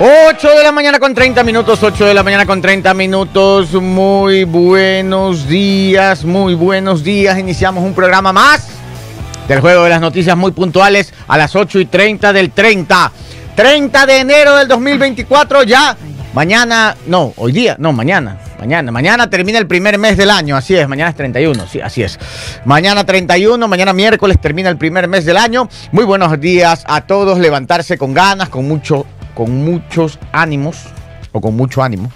8 de la mañana con 30 minutos, 8 de la mañana con 30 minutos. Muy buenos días, muy buenos días. Iniciamos un programa más del juego de las noticias muy puntuales a las 8 y 30 del 30. 30 de enero del 2024 ya. Mañana, no, hoy día, no, mañana. Mañana, mañana termina el primer mes del año, así es, mañana es 31, sí, así es. Mañana 31, mañana miércoles termina el primer mes del año. Muy buenos días a todos, levantarse con ganas, con mucho con muchos ánimos o con mucho ánimo.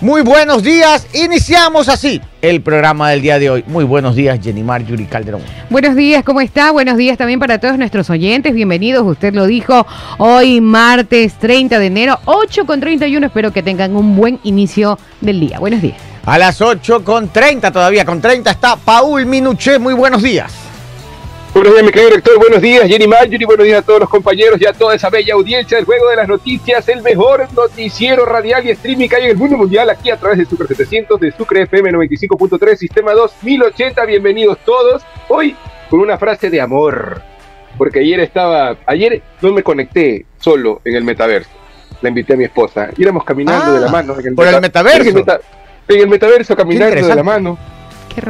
Muy buenos días, iniciamos así el programa del día de hoy. Muy buenos días, Jenimar Yuri Calderón. Buenos días, ¿cómo está? Buenos días también para todos nuestros oyentes. Bienvenidos, usted lo dijo, hoy martes 30 de enero, 8 con 31. Espero que tengan un buen inicio del día. Buenos días. A las 8 con 30 todavía, con 30 está Paul Minuché. Muy buenos días. Buenos días, mi querido director. Buenos días, Jenny Mayuri. Buenos días a todos los compañeros y a toda esa bella audiencia del Juego de las Noticias, el mejor noticiero radial y streaming que hay en el mundo mundial, aquí a través de Sucre 700, de Sucre FM 95.3, Sistema 2080. Bienvenidos todos. Hoy con una frase de amor, porque ayer estaba, ayer no me conecté solo en el metaverso. La invité a mi esposa. Íbamos caminando de la ah, mano. En el por el metaverso. En el, metaverso, caminando de la mano.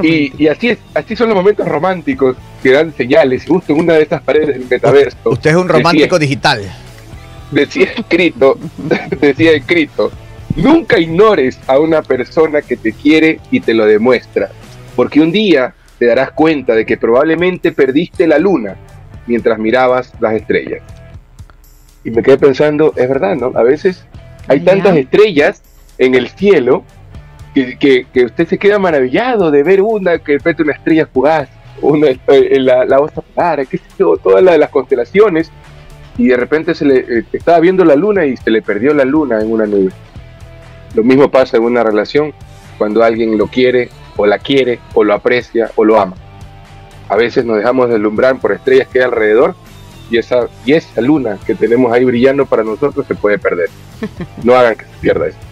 Y, así es, así son los momentos románticos que dan señales. Justo en una de estas paredes del metaverso. Usted es un romántico digital. Decía escrito, decía escrito, nunca ignores a una persona que te quiere y te lo demuestra, porque un día te darás cuenta de que probablemente perdiste la luna mientras mirabas las estrellas. Y me quedé pensando, es verdad, ¿no? A veces hay tantas estrellas en el cielo que, usted se queda maravillado de ver una que repente una estrella fugaz, una, eh, la, la osa polar, qué todas las constelaciones, y de repente se le eh, estaba viendo la luna y se le perdió la luna en una nube. Lo mismo pasa en una relación cuando alguien lo quiere o la quiere o lo aprecia o lo ama. A veces nos dejamos deslumbrar por estrellas que hay alrededor y esa, y esa luna que tenemos ahí brillando para nosotros se puede perder. No hagan que se pierda eso.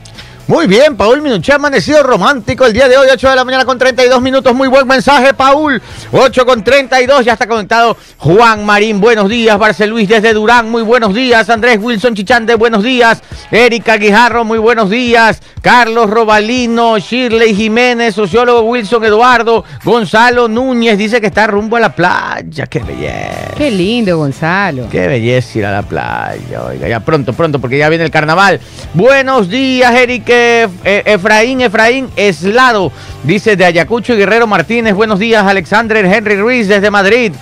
Muy bien, Paul Minuché, amanecido romántico el día de hoy, 8 de la mañana con 32 minutos. Muy buen mensaje, Paul. 8 con 32, ya está conectado Juan Marín. Buenos días, Barcel Luis desde Durán. Muy buenos días, Andrés Wilson Chichande. Buenos días, Erika Guijarro. Muy buenos días, Carlos Robalino, Shirley Jiménez, sociólogo Wilson Eduardo, Gonzalo Núñez. Dice que está rumbo a la playa. Qué belleza. Qué lindo, Gonzalo. Qué belleza ir a la playa. Oiga, ya pronto, pronto, porque ya viene el carnaval. Buenos días, Erika. Eh, Efraín, Efraín Eslado, dice de Ayacucho y Guerrero Martínez. Buenos días, Alexander Henry Ruiz desde Madrid.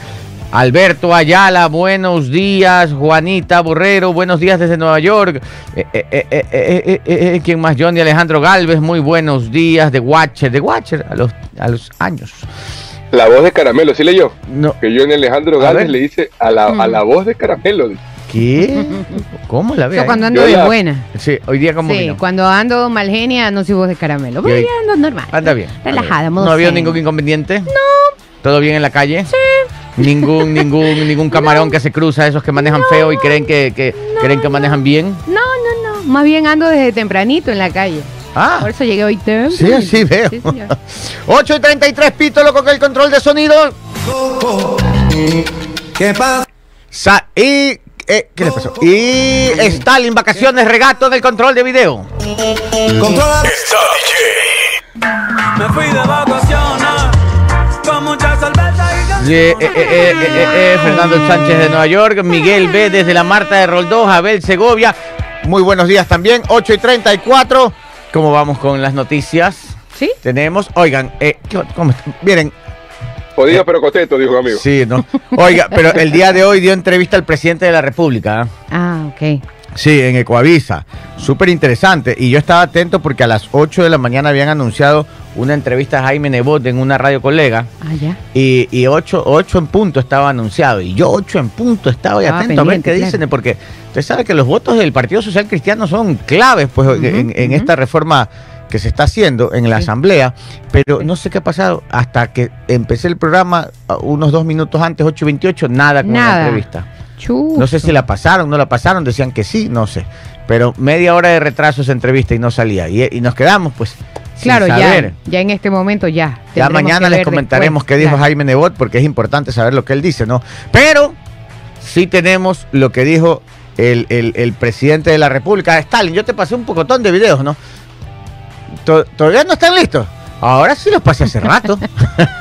Alberto Ayala, buenos días. Juanita Borrero, buenos días desde Nueva York. Eh, ¿Quién más? Johnny Alejandro Galvez, muy buenos días. De Watcher, de Watcher, a los, a los años. La voz de Caramelo, ¿sí leyó? No. Que Johnny Alejandro Galvez le dice a la, a la voz de Caramelo. ¿Qué? ¿Cómo la veo? cuando ando de buena. Sí, hoy día como Sí, cuando ando mal genia no soy voz de caramelo. Pero ya ando normal. Anda bien. Relajada, ¿No ha habido ningún inconveniente? No. ¿Todo bien en la calle? Sí. Ningún, ningún, ningún camarón que se cruza, esos que manejan feo y creen que, que creen que manejan bien. No, no, no. Más bien ando desde tempranito en la calle. Ah. Por eso llegué hoy temprano. Sí, así veo. Sí, 8 y 33, Pito, loco, que el control de sonido. ¿Qué pasa? y eh, ¿Qué le pasó? Y Stalin, vacaciones, regato del control de video. Control. Está DJ. Me fui de vacaciones con muchas y eh, eh, Fernando Sánchez de Nueva York, Miguel B desde la Marta de Roldós, Abel Segovia. Muy buenos días también, 8 y 34. ¿Cómo vamos con las noticias? Sí. Tenemos, oigan, ¿cómo están? Miren, Jodido pero contento, dijo un amigo. Sí, no. Oiga, pero el día de hoy dio entrevista al presidente de la República. ¿ah? ah, ok. Sí, en Ecoavisa. Súper interesante. Y yo estaba atento porque a las 8 de la mañana habían anunciado una entrevista a Jaime Nebot en una radio colega. Ah, ya. Y, y 8, en punto estaba anunciado. Y yo 8 en punto estaba y atento a ver qué dicen. Porque usted sabe que los votos del Partido Social Cristiano son claves pues, en, esta reforma que se está haciendo en la asamblea, pero no sé qué ha pasado hasta que empecé el programa unos dos minutos antes, 8.28, nada con la entrevista. No sé si la pasaron, no la pasaron, decían que sí, no sé. Pero media hora de retraso esa entrevista y no salía. Y, nos quedamos pues Claro, ya, ya en este momento ya. Ya mañana les comentaremos qué dijo Jaime Nebot, porque es importante saber lo que él dice, ¿no? Pero sí tenemos lo que dijo el, el- el presidente de la República, Stalin, yo te pasé un pocotón de videos, ¿no? To- ¿Todavía no están listos? Ahora sí los pasé hace rato.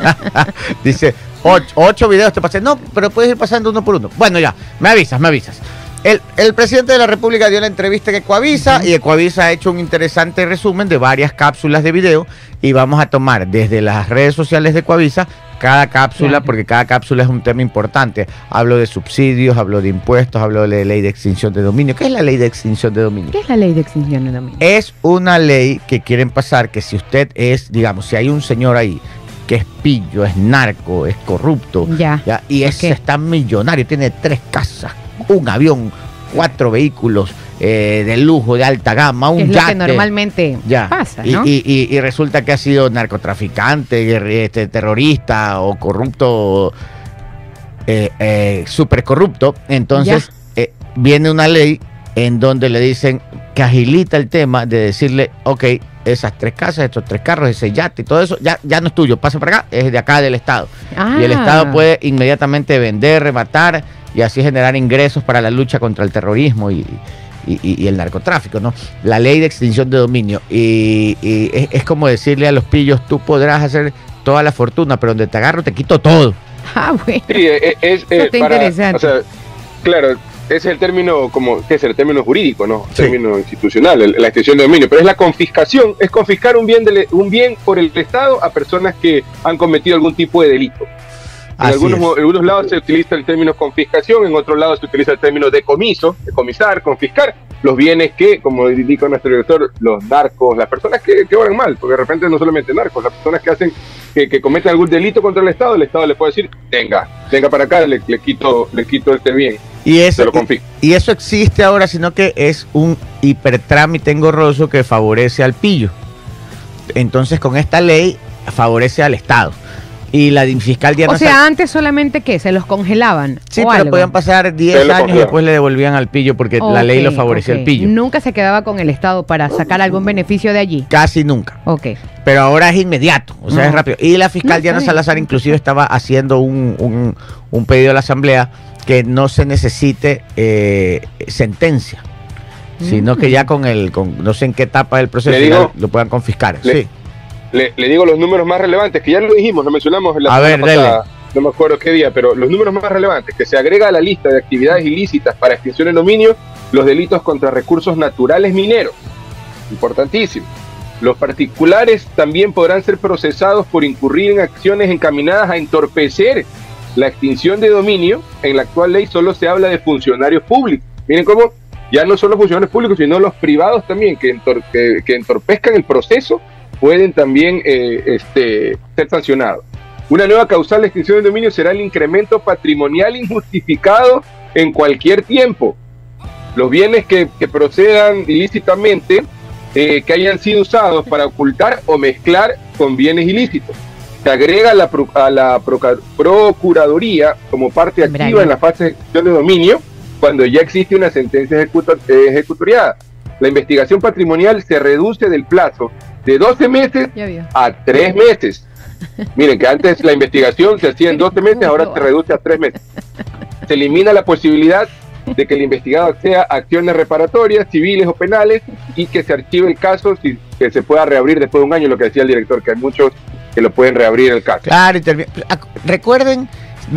Dice, ocho, ocho videos te pasé. No, pero puedes ir pasando uno por uno. Bueno, ya, me avisas, me avisas. El, el presidente de la República dio la entrevista en Ecuavisa y Ecuavisa ha hecho un interesante resumen de varias cápsulas de video y vamos a tomar desde las redes sociales de Ecuavisa cada cápsula Claro. porque cada cápsula es un tema importante. Hablo de subsidios, hablo de impuestos, hablo de ley de extinción de dominio. ¿Qué es la ley de extinción de dominio? ¿Qué es la ley de extinción de dominio? Es una ley que quieren pasar que si usted es, digamos, si hay un señor ahí que es pillo, es narco, es corrupto, Ya. ¿ya? y es, Ok. está millonario, tiene tres casas, un avión, cuatro vehículos eh, de lujo, de alta gama, un es lo yate. que normalmente Ya. pasa, Y- ¿no? y, y- y resulta que ha sido narcotraficante, este, terrorista o corrupto, eh, eh, súper corrupto. Entonces eh, viene una ley en donde le dicen que agilita el tema de decirle, ok, esas tres casas, estos tres carros, ese yate y todo eso, ya, ya no es tuyo, pasa para acá, es de acá del Estado. Y el Ah. Estado puede inmediatamente vender, rematar y así generar ingresos para la lucha contra el terrorismo y, y- y- y el narcotráfico, ¿no? La ley de extinción de dominio. Y, y es, es como decirle a los pillos, tú podrás hacer toda la fortuna, pero donde te agarro te quito todo. Ah, bueno. Sí, eh, es, eh, está para- interesante. O sea, claro, ese es el término como que es el término jurídico, ¿no? El Sí. término institucional, el- la extensión de dominio, pero es la confiscación, es confiscar un bien del- un bien por el Estado a personas que han cometido algún tipo de delito. En algunos, en algunos lados se utiliza el término confiscación, en otros lados se utiliza el término decomiso, decomisar, confiscar los bienes que, como indica nuestro director, los narcos, las personas que, que mal, porque de repente no solamente narcos, las personas que hacen, que, que cometen algún delito contra el Estado, el Estado le puede decir, venga, venga para acá, le, le quito, le quito este bien, Y eso, confisco. y eso existe ahora, sino que es un hipertrámite engorroso que favorece al pillo. Entonces, con esta ley, favorece al Estado. Y la fiscal Diana O sea, antes solamente que se los congelaban. Sí, o pero algo. podían pasar Se 10 lo años y después le devolvían al pillo porque la ley lo favorecía al pillo. Nunca se quedaba con el Estado para sacar algún beneficio de allí. Casi nunca. Ok. Pero ahora es inmediato, o sea, No. es rápido. Y la fiscal No, Diana. Salazar inclusive estaba haciendo un, un- un pedido a la Asamblea que no se necesite eh, sentencia, sino Mm. que ya con el, con, no sé en qué etapa del proceso, digo- lo puedan confiscar. le- sí. Le, le digo los números más relevantes, que ya lo dijimos, lo mencionamos en la A semana ver, pasada, no me acuerdo qué día, pero los números más relevantes, que se agrega a la lista de actividades ilícitas para extinción de dominio los delitos contra recursos naturales mineros. Importantísimo. Los particulares también podrán ser procesados por incurrir en acciones encaminadas a entorpecer la extinción de dominio. En la actual ley solo se habla de funcionarios públicos. Miren cómo ya no son los funcionarios públicos, sino los privados también que, entor- que- que entorpezcan el proceso pueden también eh, este, ser sancionados. Una nueva causal de extinción de dominio será el incremento patrimonial injustificado en cualquier tiempo. Los bienes que, que procedan ilícitamente, eh, que hayan sido usados para ocultar o mezclar con bienes ilícitos. Se agrega a la, pro- a la Procuraduría como parte activa en la fase de extinción de dominio cuando ya existe una sentencia ejecutor- eh, ejecutoriada. La investigación patrimonial se reduce del plazo de 12 meses a 3 meses. Miren que antes la investigación se hacía en 12 meses, ahora se reduce a 3 meses. Se elimina la posibilidad de que el investigado sea acciones reparatorias, civiles o penales, y que se archive el caso, si, que se pueda reabrir después de un año, lo que decía el director, que hay muchos que lo pueden reabrir el caso. Claro, recuerden,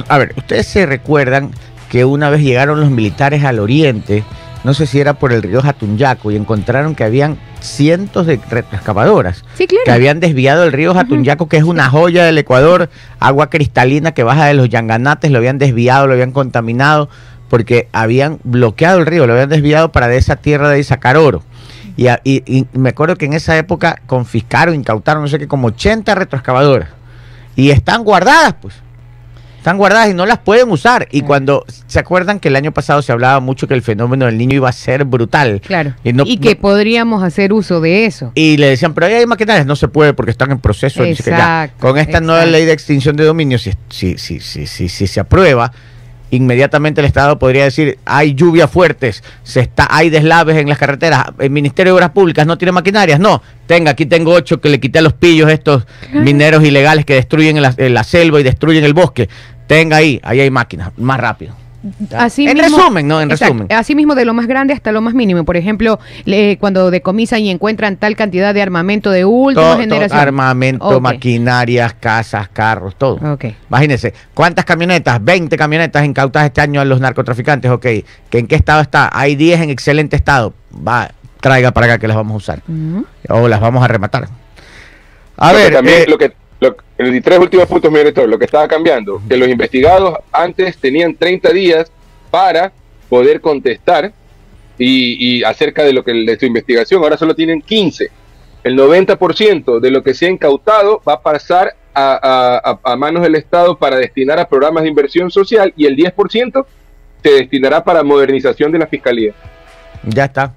a ver, ustedes se recuerdan que una vez llegaron los militares al oriente, no sé si era por el río Jatunyaco, y encontraron que habían cientos de retroexcavadoras Sí, claro. que habían desviado el río Jatunyaco, que es una joya del Ecuador, agua cristalina que baja de los Yanganates, lo habían desviado, lo habían contaminado, porque habían bloqueado el río, lo habían desviado para de esa tierra de ahí sacar oro. Y, y me acuerdo que en esa época confiscaron, incautaron, no sé qué, como 80 retroexcavadoras. Y están guardadas, pues. Están guardadas y no las pueden usar. Y Claro. cuando se acuerdan que el año pasado se hablaba mucho que el fenómeno del niño iba a ser brutal. Claro. Y no- y que no- podríamos hacer uso de eso. Y le decían, pero ahí hay maquinarias, no se puede porque están en proceso. ya. Exacto, Con esta nueva ley de extinción de dominio, si, si, si, si, si- si se aprueba, inmediatamente el Estado podría decir, hay lluvias fuertes, se está, hay deslaves en las carreteras, el Ministerio de Obras Públicas no tiene maquinarias, no, tenga, aquí tengo ocho que le quité a los pillos estos mineros ilegales que destruyen la, en la selva y destruyen el bosque, tenga ahí, ahí hay máquinas, más rápido. Así En mismo- resumen, ¿no? En Exacto. resumen. Así mismo de lo más grande hasta lo más mínimo. Por ejemplo, le- cuando decomisan y encuentran tal cantidad de armamento de última Todo- todo, generación. armamento, maquinarias, casas, carros, todo. Ok. Imagínense, ¿cuántas camionetas? 20 camionetas incautadas este año a los narcotraficantes, ok. ¿Que ¿En qué estado está? Hay 10 en excelente estado. Va, traiga para acá que las vamos a usar. O las vamos a rematar. A Lo que ver, también eh, lo que lo- y tres últimos puntos, mi director, lo que estaba cambiando, que los investigados antes tenían 30 días para poder contestar y, y acerca de lo que de su investigación, ahora solo tienen 15. El 90% de lo que se ha incautado va a pasar a- a manos del Estado para destinar a programas de inversión social y el 10% se destinará para modernización de la fiscalía. ya está.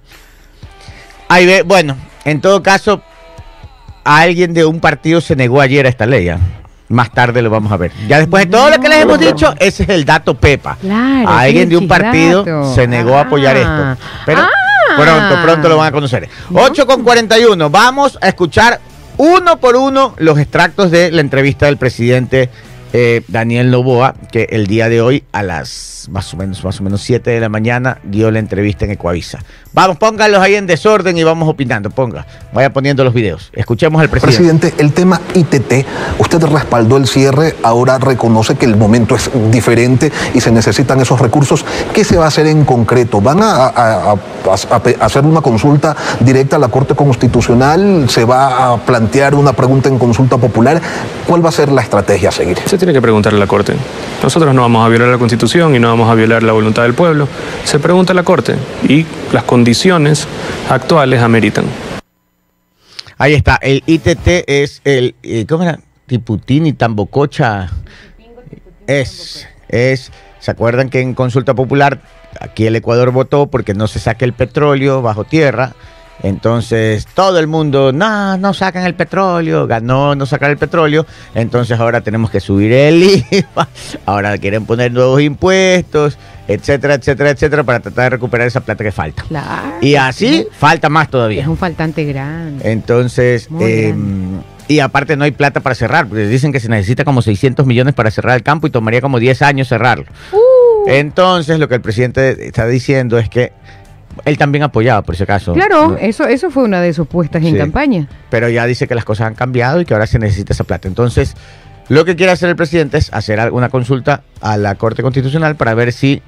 Ahí ve, bueno, en todo caso, alguien de un partido se negó ayer a esta ley. ¿ah? Más tarde lo vamos a ver. Ya después de todo lo que les hemos dicho, ese es el dato Pepa. Claro, alguien de un partido se negó a apoyar Ah. esto. Pero Ah. pronto, pronto lo van a conocer. 8 con 41. Vamos a escuchar uno por uno los extractos de la entrevista del presidente eh, Daniel Novoa, que el día de hoy a las más o menos, más o menos 7 de la mañana dio la entrevista en Ecuavisa. Vamos, pónganlos ahí en desorden y vamos opinando. Ponga, vaya poniendo los videos. Escuchemos al presidente. Presidente, el tema ITT, usted respaldó el cierre, ahora reconoce que el momento es diferente y se necesitan esos recursos. ¿Qué se va a hacer en concreto? ¿Van a, a- a- a- a hacer una consulta directa a la Corte Constitucional? ¿Se va a plantear una pregunta en consulta popular? ¿Cuál va a ser la estrategia a seguir? Se tiene que preguntar a la Corte. Nosotros no vamos a violar la Constitución y no vamos a violar la voluntad del pueblo. Se pregunta a la Corte y las condiciones actuales ameritan. Ahí está, el ITT es el, eh, ¿cómo era? Tiputini, Tambococha. Es, es, ¿se acuerdan que en consulta popular aquí el Ecuador votó porque no se saque el petróleo bajo tierra? Entonces todo el mundo, no, no sacan el petróleo, ganó no sacar el petróleo, entonces ahora tenemos que subir el IVA, ahora quieren poner nuevos impuestos, etcétera, etcétera, etcétera, para tratar de recuperar esa plata que falta. Claro. Y así falta más todavía. Es un faltante grande. Entonces, Muy eh, grande. y aparte no hay plata para cerrar, porque dicen que se necesita como 600 millones para cerrar el campo y tomaría como 10 años cerrarlo. Uh. Entonces, lo que el presidente está diciendo es que él también apoyaba, por si acaso. Claro, ¿no? eso, eso fue una de sus puestas en campaña. Pero ya dice que las cosas han cambiado y que ahora se necesita esa plata. Entonces, lo que quiere hacer el presidente es hacer alguna consulta a la Corte Constitucional para ver si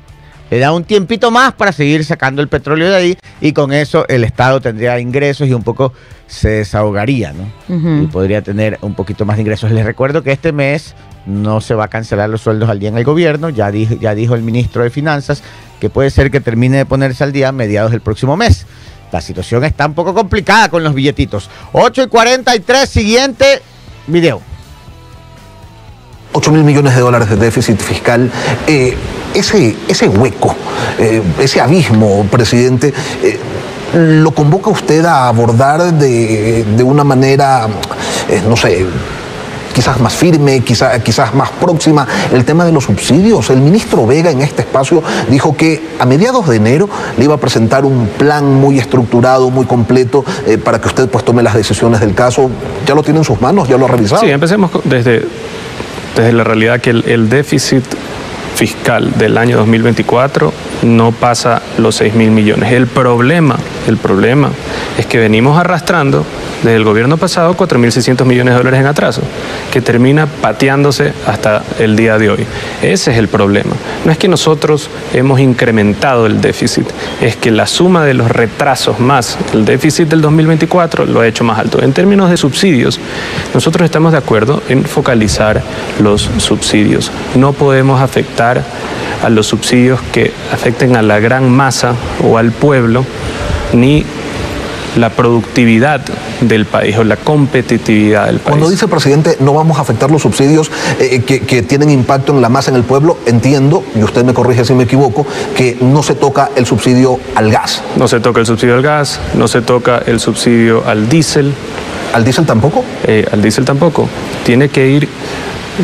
le da un tiempito más para seguir sacando el petróleo de ahí y con eso el Estado tendría ingresos y un poco se desahogaría, ¿no? Y podría tener un poquito más de ingresos. Les recuerdo que este mes no se va a cancelar los sueldos al día en el gobierno, ya dijo, ya dijo el ministro de Finanzas que puede ser que termine de ponerse al día a mediados del próximo mes. La situación está un poco complicada con los billetitos. 8 y 43, siguiente video. 8 mil millones de dólares de déficit fiscal. Eh, ese, ese hueco, eh, ese abismo, presidente, eh, ¿lo convoca usted a abordar de, de una manera, no sé, quizás más firme, quizás, quizás más próxima, el tema de los subsidios? El ministro Vega en este espacio dijo que a mediados de enero le iba a presentar un plan muy estructurado, muy completo, para que usted pues tome las decisiones del caso. ¿Ya lo tiene en sus manos? ¿Ya lo ha revisado? Sí, empecemos desde, desde la realidad que el, el déficit fiscal del año 2024 no pasa los 6 mil millones. El problema, el problema es que venimos arrastrando desde el gobierno pasado 4.600 millones de dólares en atraso, que termina pateándose hasta el día de hoy. Ese es el problema. No es que nosotros hemos incrementado el déficit, es que la suma de los retrasos más el déficit del 2024 lo ha hecho más alto. En términos de subsidios, nosotros estamos de acuerdo en focalizar los subsidios. No podemos afectar a los subsidios que afecten a la gran masa o al pueblo, ni la productividad del país o la competitividad del país. Cuando dice presidente, no vamos a afectar los subsidios eh, que, que tienen impacto en la masa en el pueblo, entiendo, y usted me corrige si me equivoco, que no se toca el subsidio al gas. No se toca el subsidio al gas, no se toca el subsidio al diésel, ¿Al diésel tampoco? eh, al diésel tampoco. Tiene que ir,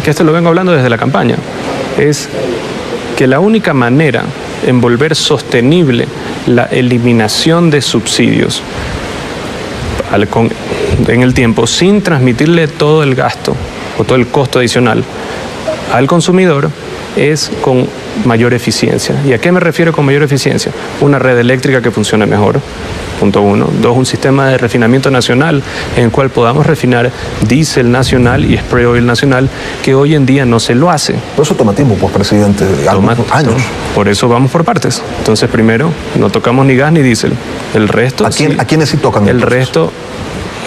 que esto lo vengo hablando desde la campaña, es que la única manera en volver sostenible la eliminación de subsidios en el tiempo sin transmitirle todo el gasto o todo el costo adicional al consumidor es con mayor eficiencia. ¿Y a qué me refiero con mayor eficiencia? Una red eléctrica que funcione mejor, punto uno. Dos, un sistema de refinamiento nacional en el cual podamos refinar diésel nacional y spray oil nacional, que hoy en día no se lo hace. Por eso toma tiempo, pues, presidente, años. Por eso vamos por partes. Entonces, primero, no tocamos ni gas ni diésel. El resto. ¿A, quién, sí. ¿A quiénes sí tocan? El entonces? resto,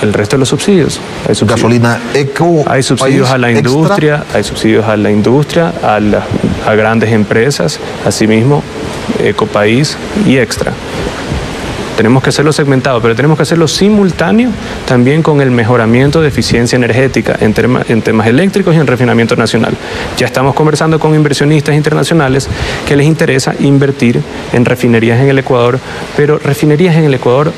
el resto de los subsidios. Hay subsidios. Gasolina eco. Hay subsidios a la extra. industria, hay subsidios a la industria, a, la- a grandes empresas, asimismo, Ecopaís y Extra. Tenemos que hacerlo segmentado, pero tenemos que hacerlo simultáneo también con el mejoramiento de eficiencia energética en, terma- en temas eléctricos y en refinamiento nacional. Ya estamos conversando con inversionistas internacionales que les interesa invertir en refinerías en el Ecuador, pero refinerías en el Ecuador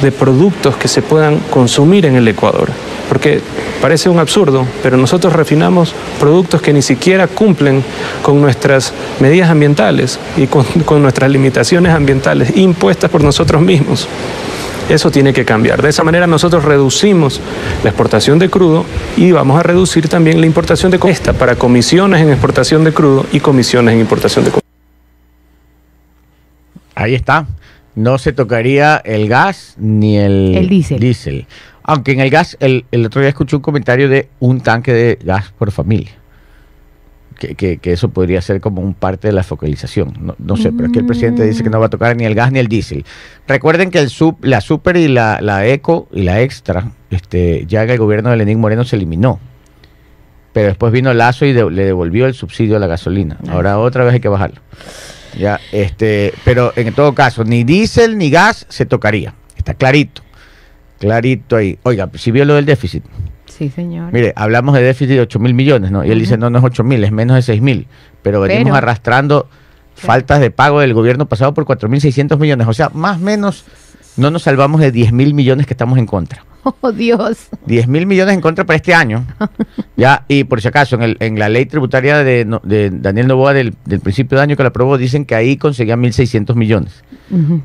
de productos que se puedan consumir en el Ecuador. Porque parece un absurdo, pero nosotros refinamos productos que ni siquiera cumplen con nuestras medidas ambientales y con, nuestras limitaciones ambientales impuestas por nosotros mismos. Eso tiene que cambiar. De esa manera nosotros reducimos la exportación de crudo y vamos a reducir también la importación de esta para comisiones en exportación de crudo y comisiones en importación de. Ahí está. No se tocaría el gas ni el, El diésel. Aunque en el gas, el, el otro día escuché un comentario de un tanque de gas por familia. Que, que- que eso podría ser como un parte de la focalización. No, no sé, pero aquí el presidente dice que no va a tocar ni el gas ni el diésel. Recuerden que el sub, la super y la, la eco y la extra, este, ya en el gobierno de Lenín Moreno se eliminó. Pero después vino Lazo y de- le devolvió el subsidio a la gasolina. Ahora otra vez hay que bajarlo. Ya, este, pero en todo caso, ni diésel ni gas se tocaría. Está clarito. Clarito ahí. Oiga, si vio lo del déficit. Sí, señor. Mire, hablamos de déficit de 8 mil millones, ¿no? Y él dice, no, no es 8 mil, es menos de 6 mil. Pero venimos arrastrando faltas de pago del gobierno pasado por 4 mil 600 millones. O sea, más o menos no nos salvamos de 10 mil millones que estamos en contra. Oh, Dios. 10 mil millones en contra para este año. ya Y por si acaso, en, el- en la ley tributaria de, de Daniel Novoa del, del principio de año que la aprobó, dicen que ahí conseguían 1.600 millones.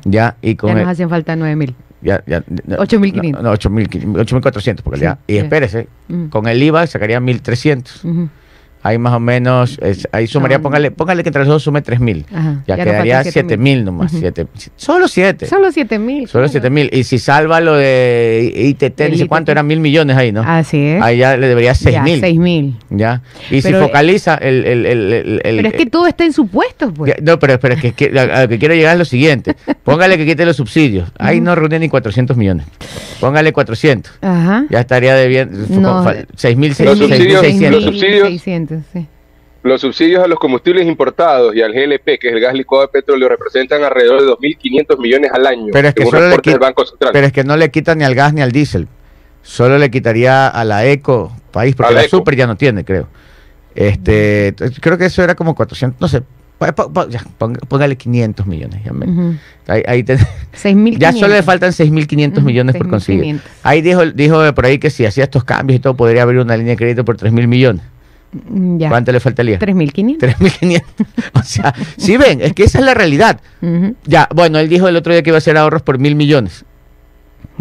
Ya, y con Ya el- nos hacen falta 9 mil. ya, ya, no, 8.500. No, no, 8.500, 8.400, porque Sí, ya. Y espérese, con el IVA sacaría 1.300. Ujú. Ahí más o menos, es- ahí sumaría, Son- póngale, póngale que entre los dos sume 3.000. Ajá, Ya, ya quedaría faltan 7.000 nomás. Ujú. siete- solo 7. Solo 7 mil. Solo 7.000. Y si salva lo de ITT, dice cuánto ITT. eran mil millones ahí, ¿no? Así es. Ahí ya le debería Ya, 6.000. 6 mil. Ya. Y Pero- si focaliza el. el, el, el- Pero es que todo está en supuestos, pues. Ya, No, pero, pero es que, que- a, lo que quiero llegar es lo siguiente. Póngale que quite los subsidios. Ahí no reúne ni 400 millones. Póngale 400. Ajá. Ya estaría debiendo No. 6.000, Los subsidios- 6.600. los subsidios- 600, sí. Los subsidios a los combustibles importados y al GLP, que es el gas licuado de petróleo, representan alrededor de 2.500 millones al año, Pero es que solo le quita- Banco Central. Pero es que no le quita ni al gas ni al diésel. Solo le quitaría a la eco país, porque la la eco. super ya no tiene, creo. Este, creo que eso era como 400, no sé. ponga- póngale 500 millones. Ya, me- ahí, ahí te- 6.500. ya solo le faltan 6.500 Ujú, millones por conseguir. 6.500. Ahí dijo, dijo por ahí que si hacía estos cambios y todo, podría abrir una línea de crédito por 3.000 millones. Mm, Ya. ¿Cuánto le faltaría? 3.500. 3.500. o sea, si ven, es que esa es la realidad. Ya, bueno, él dijo el otro día que iba a hacer ahorros por mil millones.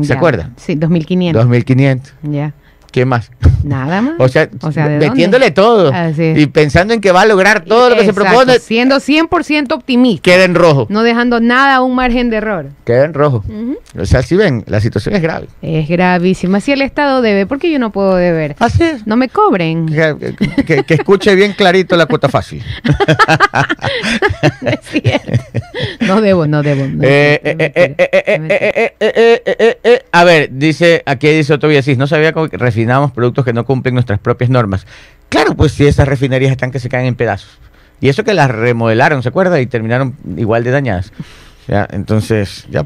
¿Se Ya. acuerda? Sí, 2.500. 2.500. Ya. ¿Qué más? Nada más. O sea, O sea, metiéndole todo. Es. Y pensando en que va a lograr todo lo que se propone, Siendo 100% optimista. queda en rojo. No dejando nada a un margen de error. Queda en rojo. O sea, si ven, la situación es grave. Es gravísima. Si el Estado debe, ¿por qué yo no puedo deber? Así es. No me cobren. Que, que- que escuche bien clarito la cuota fácil. Es cierto. No debo, no debo. no Eh, debo, eh, eh, eh, eh, eh, eh, eh, eh, eh, eh, eh. A ver, dice, aquí dice Otto Villasís, no sabía cómo que productos que no cumplen nuestras propias normas. Claro, pues si esas refinerías están que se caen en pedazos. Y eso que las remodelaron, ¿se acuerda? Y terminaron igual de dañadas. Ya, entonces, ya.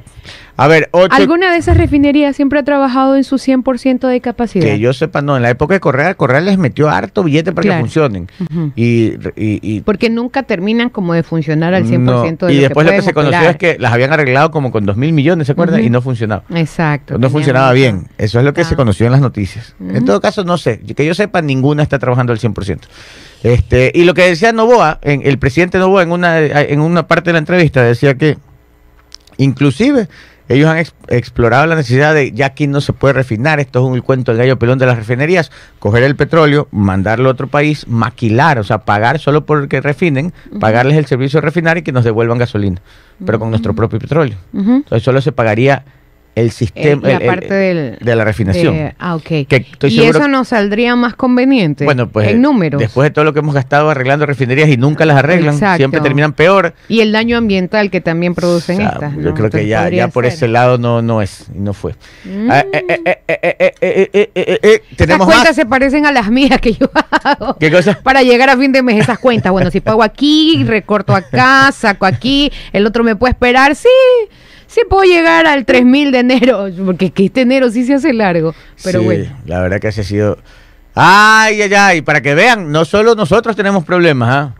A ver, ocho... ¿Alguna de esas refinerías siempre ha trabajado en su 100% de capacidad? Que yo sepa, no. En la época de Correa, Correa les metió harto billete para Claro. que funcionen. Y, y, y- Porque nunca terminan como de funcionar al 100% no. de Y lo después lo que se conoció es que las habían arreglado como con dos mil millones, ¿se acuerdan? Y no funcionaba. Exacto. No funcionaba bien. Eso es lo que se conoció en las noticias. En todo caso, no sé. Que yo sepa, ninguna está trabajando al 100%. Este, y lo que decía Novoa, en, el presidente Novoa en una, en una parte de la entrevista decía que inclusive ellos han ex- explorado la necesidad de, ya aquí no se puede refinar, esto es un cuento del gallo pelón de las refinerías, coger el petróleo, mandarlo a otro país, maquilar, o sea, pagar solo porque refinen, pagarles el servicio de refinar y que nos devuelvan gasolina, pero con nuestro propio petróleo. Entonces solo se pagaría el sistema la parte del, de la refinación. Ah, ok. Y eso nos saldría más conveniente bueno, pues, en números. Después de todo lo que hemos gastado arreglando refinerías y nunca las arreglan, siempre terminan peor. Y el daño ambiental que también producen estas. Yo creo que ya, ya por ese lado no, no es, no fue. Mm. Cuentas se parecen a las mías que yo hago. ¿Qué cosa? Para llegar a fin de mes esas cuentas. Bueno, si pago aquí, recorto acá, saco aquí, el otro me puede esperar, sí sí puedo llegar al 3000 de enero, porque que este enero sí se hace largo. Pero Sí, bueno. La verdad que ese ha sido. Ay, ay, ay. Para que vean, no solo nosotros tenemos problemas, ¿ah?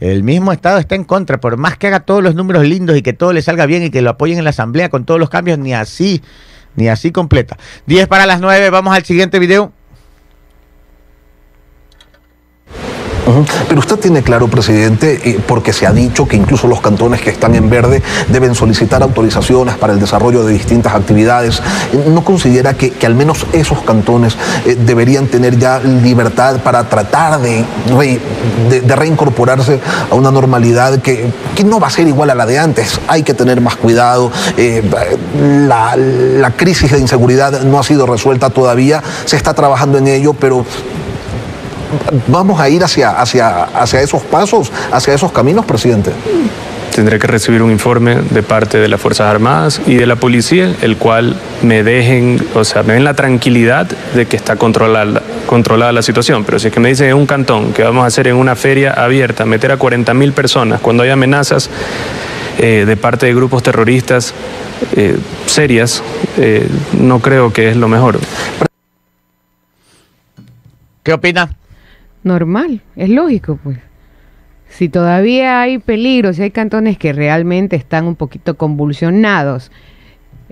El mismo Estado está en contra. Por más que haga todos los números lindos y que todo le salga bien y que lo apoyen en la Asamblea con todos los cambios, ni así, ni así completa. 10 para las 9. Vamos al siguiente video. Pero usted tiene claro, presidente, porque se ha dicho que incluso los cantones que están en verde deben solicitar autorizaciones para el desarrollo de distintas actividades. ¿No considera que, que al menos esos cantones eh, deberían tener ya libertad para tratar de- de reincorporarse a una normalidad que, que no va a ser igual a la de antes? Hay que tener más cuidado. eh, la, la crisis de inseguridad no ha sido resuelta todavía. Se está trabajando en ello, pero vamos a ir hacia, hacia, hacia esos pasos, hacia esos caminos, presidente. Tendré que recibir un informe de parte de las Fuerzas Armadas y de la policía, el cual me dejen, o sea, me den la tranquilidad de que está controlada, controlada la situación. Pero si es que me dicen en un cantón que vamos a hacer en una feria abierta, meter a 40 mil personas cuando hay amenazas eh, de parte de grupos terroristas eh, serias, eh, no creo que es lo mejor. ¿Qué opina? Normal, es lógico, pues. Si todavía hay peligro, si hay cantones que realmente están un poquito convulsionados,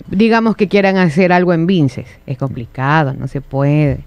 digamos que quieran hacer algo en Vinces, es complicado, no se puede,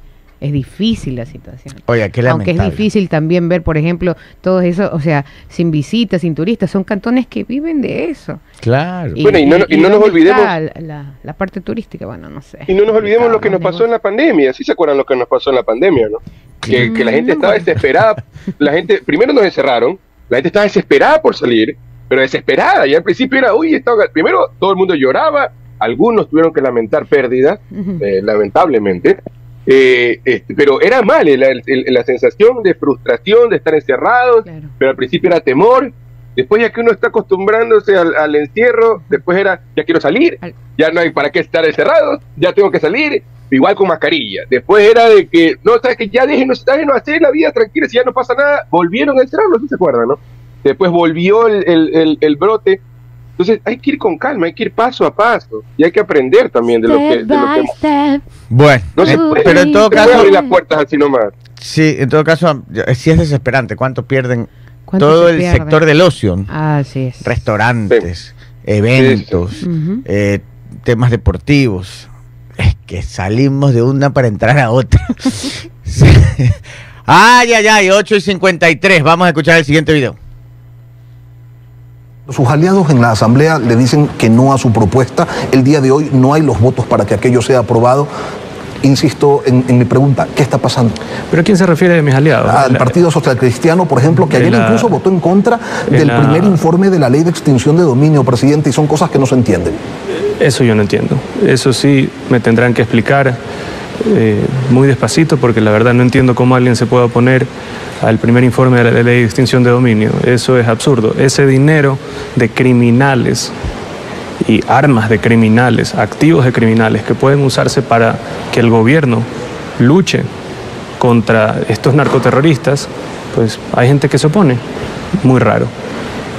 es difícil la situación. Oiga, qué Aunque es difícil también ver, por ejemplo, todo eso, o sea, sin visitas, sin turistas, son cantones que viven de eso. Claro. Bueno, y no- y no nos ¿dónde olvidemos- La, la- la parte turística, bueno, no sé. Y no nos olvidemos lo que nos pasó en la pandemia. ¿Sí se acuerdan lo que nos pasó en la pandemia, no? Que, que la gente estaba desesperada. La gente, primero nos encerraron, la gente estaba desesperada por salir, pero desesperada. Y al principio era, uy, estaba, primero todo el mundo lloraba, algunos tuvieron que lamentar pérdidas, eh, lamentablemente. Eh, este, pero era mal el- el- la sensación de frustración de estar encerrados, Claro. pero al principio era temor. Después ya que uno está acostumbrándose al, al encierro, después era, ya quiero salir, Al- ya no hay para qué estar encerrados, ya tengo que salir, igual con mascarilla. Después era de que, no, sabes que ya déjenos, déjenos hacer la vida tranquila, si ya no pasa nada, volvieron a encerrarlos, ¿sí se acuerdan, no? Después volvió el brote. Entonces hay que ir con calma, hay que ir paso a paso y hay que aprender también de lo que... De lo que Bueno, no se eh, puede, pero en todo no se puede caso, abrir las puertas así nomás. sí, en todo caso, eh, sí es desesperante cuánto pierden ¿Cuánto todo se el pierde? sector del ocio. Así es. restaurantes, eventos, eh, temas deportivos. Es que salimos de una para entrar a otra. Ay, ay, ay, 8 y 53. Vamos a escuchar el siguiente video. Sus aliados en la Asamblea le dicen que no a su propuesta. El día de hoy no hay los votos para que aquello sea aprobado. Insisto en, en mi pregunta, ¿qué está pasando? ¿Pero a quién se refiere de mis aliados? Al La- Partido Social Cristiano, por ejemplo, que ayer la- incluso votó en contra de del la- primer informe de la ley de extinción de dominio, presidente, y son cosas que no se entienden. Eso yo no entiendo. Eso sí me tendrán que explicar eh, muy despacito porque la verdad no entiendo cómo alguien se puede oponer al primer informe de la ley de extinción de dominio. Eso es absurdo. Ese dinero de criminales y armas de criminales, activos de criminales que pueden usarse para que el gobierno luche contra estos narcoterroristas, pues hay gente que se opone. Muy raro.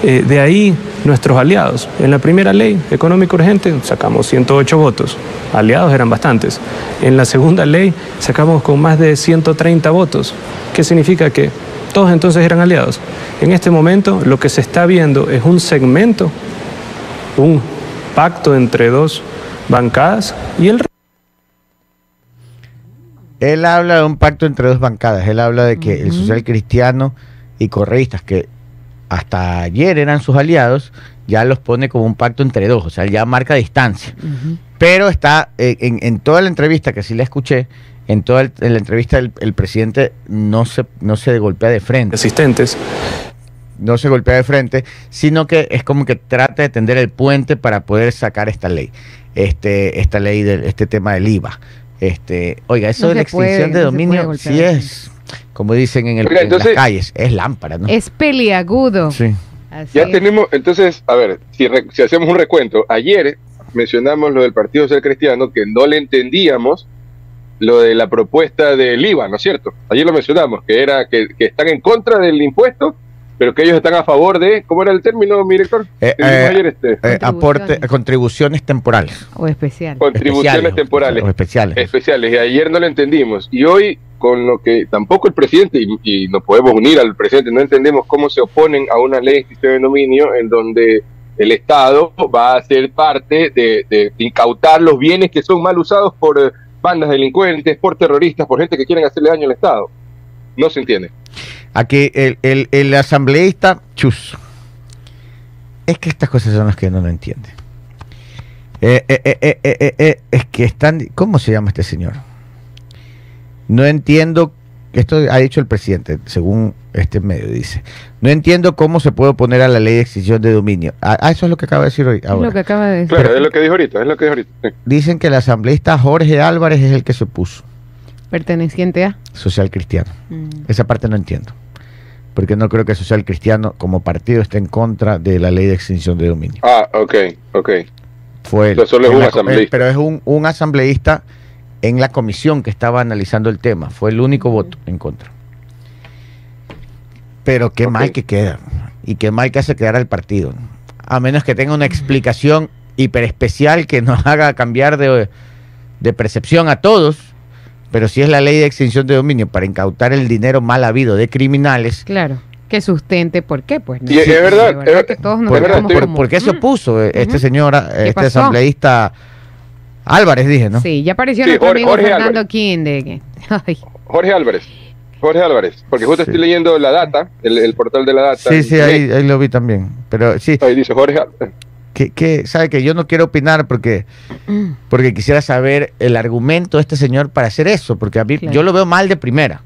Eh, de ahí nuestros aliados. En la primera ley económica urgente sacamos 108 votos. Aliados eran bastantes. En la segunda ley sacamos con más de 130 votos. ¿Qué significa que todos entonces eran aliados? En este momento lo que se está viendo es un segmento, un pacto entre dos bancadas y el Él habla de un pacto entre dos bancadas. Él habla de que el social cristiano y correístas, que hasta ayer eran sus aliados, ya los pone como un pacto entre dos, o sea, ya marca distancia. Pero está eh, en, en toda la entrevista, que sí la escuché, en toda el- en la entrevista el, el presidente no se, no se golpea de frente, asistentes. no se golpea de frente, sino que es como que trata de tender el puente para poder sacar esta ley, este, esta ley de este tema del IVA. Este, oiga, eso No de la puede, extinción de no dominio golpear sí es, como dicen en, el, Oiga, en las calles, es lámpara, ¿no? Es peliagudo. Sí. Así Ya es. tenemos, entonces, a ver, si, re- si hacemos un recuento, ayer mencionamos lo del Partido Social Cristiano, que no le entendíamos lo de la propuesta del IVA, ¿no es cierto? Ayer lo mencionamos, que era que, que están en contra del impuesto, pero que ellos están a favor de, ¿cómo era el término, mi director? Eh, eh, ayer, este, Eh, aporte, contribuciones temporales. O especial. contribuciones Especiales, temporales. o especiales. especiales y ayer no lo entendimos y hoy con lo que tampoco el presidente y, y nos podemos unir al presidente no entendemos cómo se oponen a una ley de extinción de dominio en donde el Estado va a ser parte de, incautar los bienes que son mal usados por eh, bandas delincuentes, por terroristas, por gente que quieren hacerle daño al Estado. No se entiende. Aquí el, el, el asambleísta Chus. Es que estas cosas son las que no entiende. Eh, eh, eh, eh, eh, eh, eh, es que están. ¿Cómo se llama este señor? No entiendo. Esto ha dicho el presidente, según este medio, dice. No entiendo cómo se puede oponer a la ley de extinción de dominio. Ah, ah, eso es lo que acaba de decir hoy. Ahora. lo que acaba de decir. Claro, es lo que dijo ahorita, es lo que dijo ahorita. sí. Dicen que el asambleísta Jorge Álvarez es el que se opuso, Perteneciente a. social cristiano. Mm. Esa parte no entiendo. Porque no creo que Social Cristiano como partido esté en contra de la ley de extinción de dominio. Ah, ok, ok. Fue él. Solo es un asambleísta. eh, Pero es un, un asambleísta en la comisión que estaba analizando el tema. Fue el único voto en contra. Pero qué mal que queda. Y qué mal que hace quedar al partido. A menos que tenga una explicación hiper especial que nos haga cambiar de, de percepción a todos. Pero si es la ley de extinción de dominio para incautar el dinero mal habido de criminales, Claro. Que sustente. ¿Por qué? Pues no. Y es Sí, verdad, es- que todos nos es ¿Por, verdad, quedamos estoy- por- como, por qué se opuso eh, este señor, eh, ¿Qué este pasó? asambleísta Álvarez, dije, ¿no? Sí, ya apareció Sí, nuestro Jorge- amigo Jorge Fernando Álvarez. King de Ay, Jorge Álvarez. Jorge Álvarez, porque justo Sí. estoy leyendo la data, el, el portal de la data. Sí, sí, ahí, ahí lo vi también. Pero sí, Ahí dice Jorge Álvarez. que, que sabe que yo no quiero opinar porque, porque quisiera saber el argumento de este señor para hacer eso, porque a mí Claro. yo lo veo mal de primera,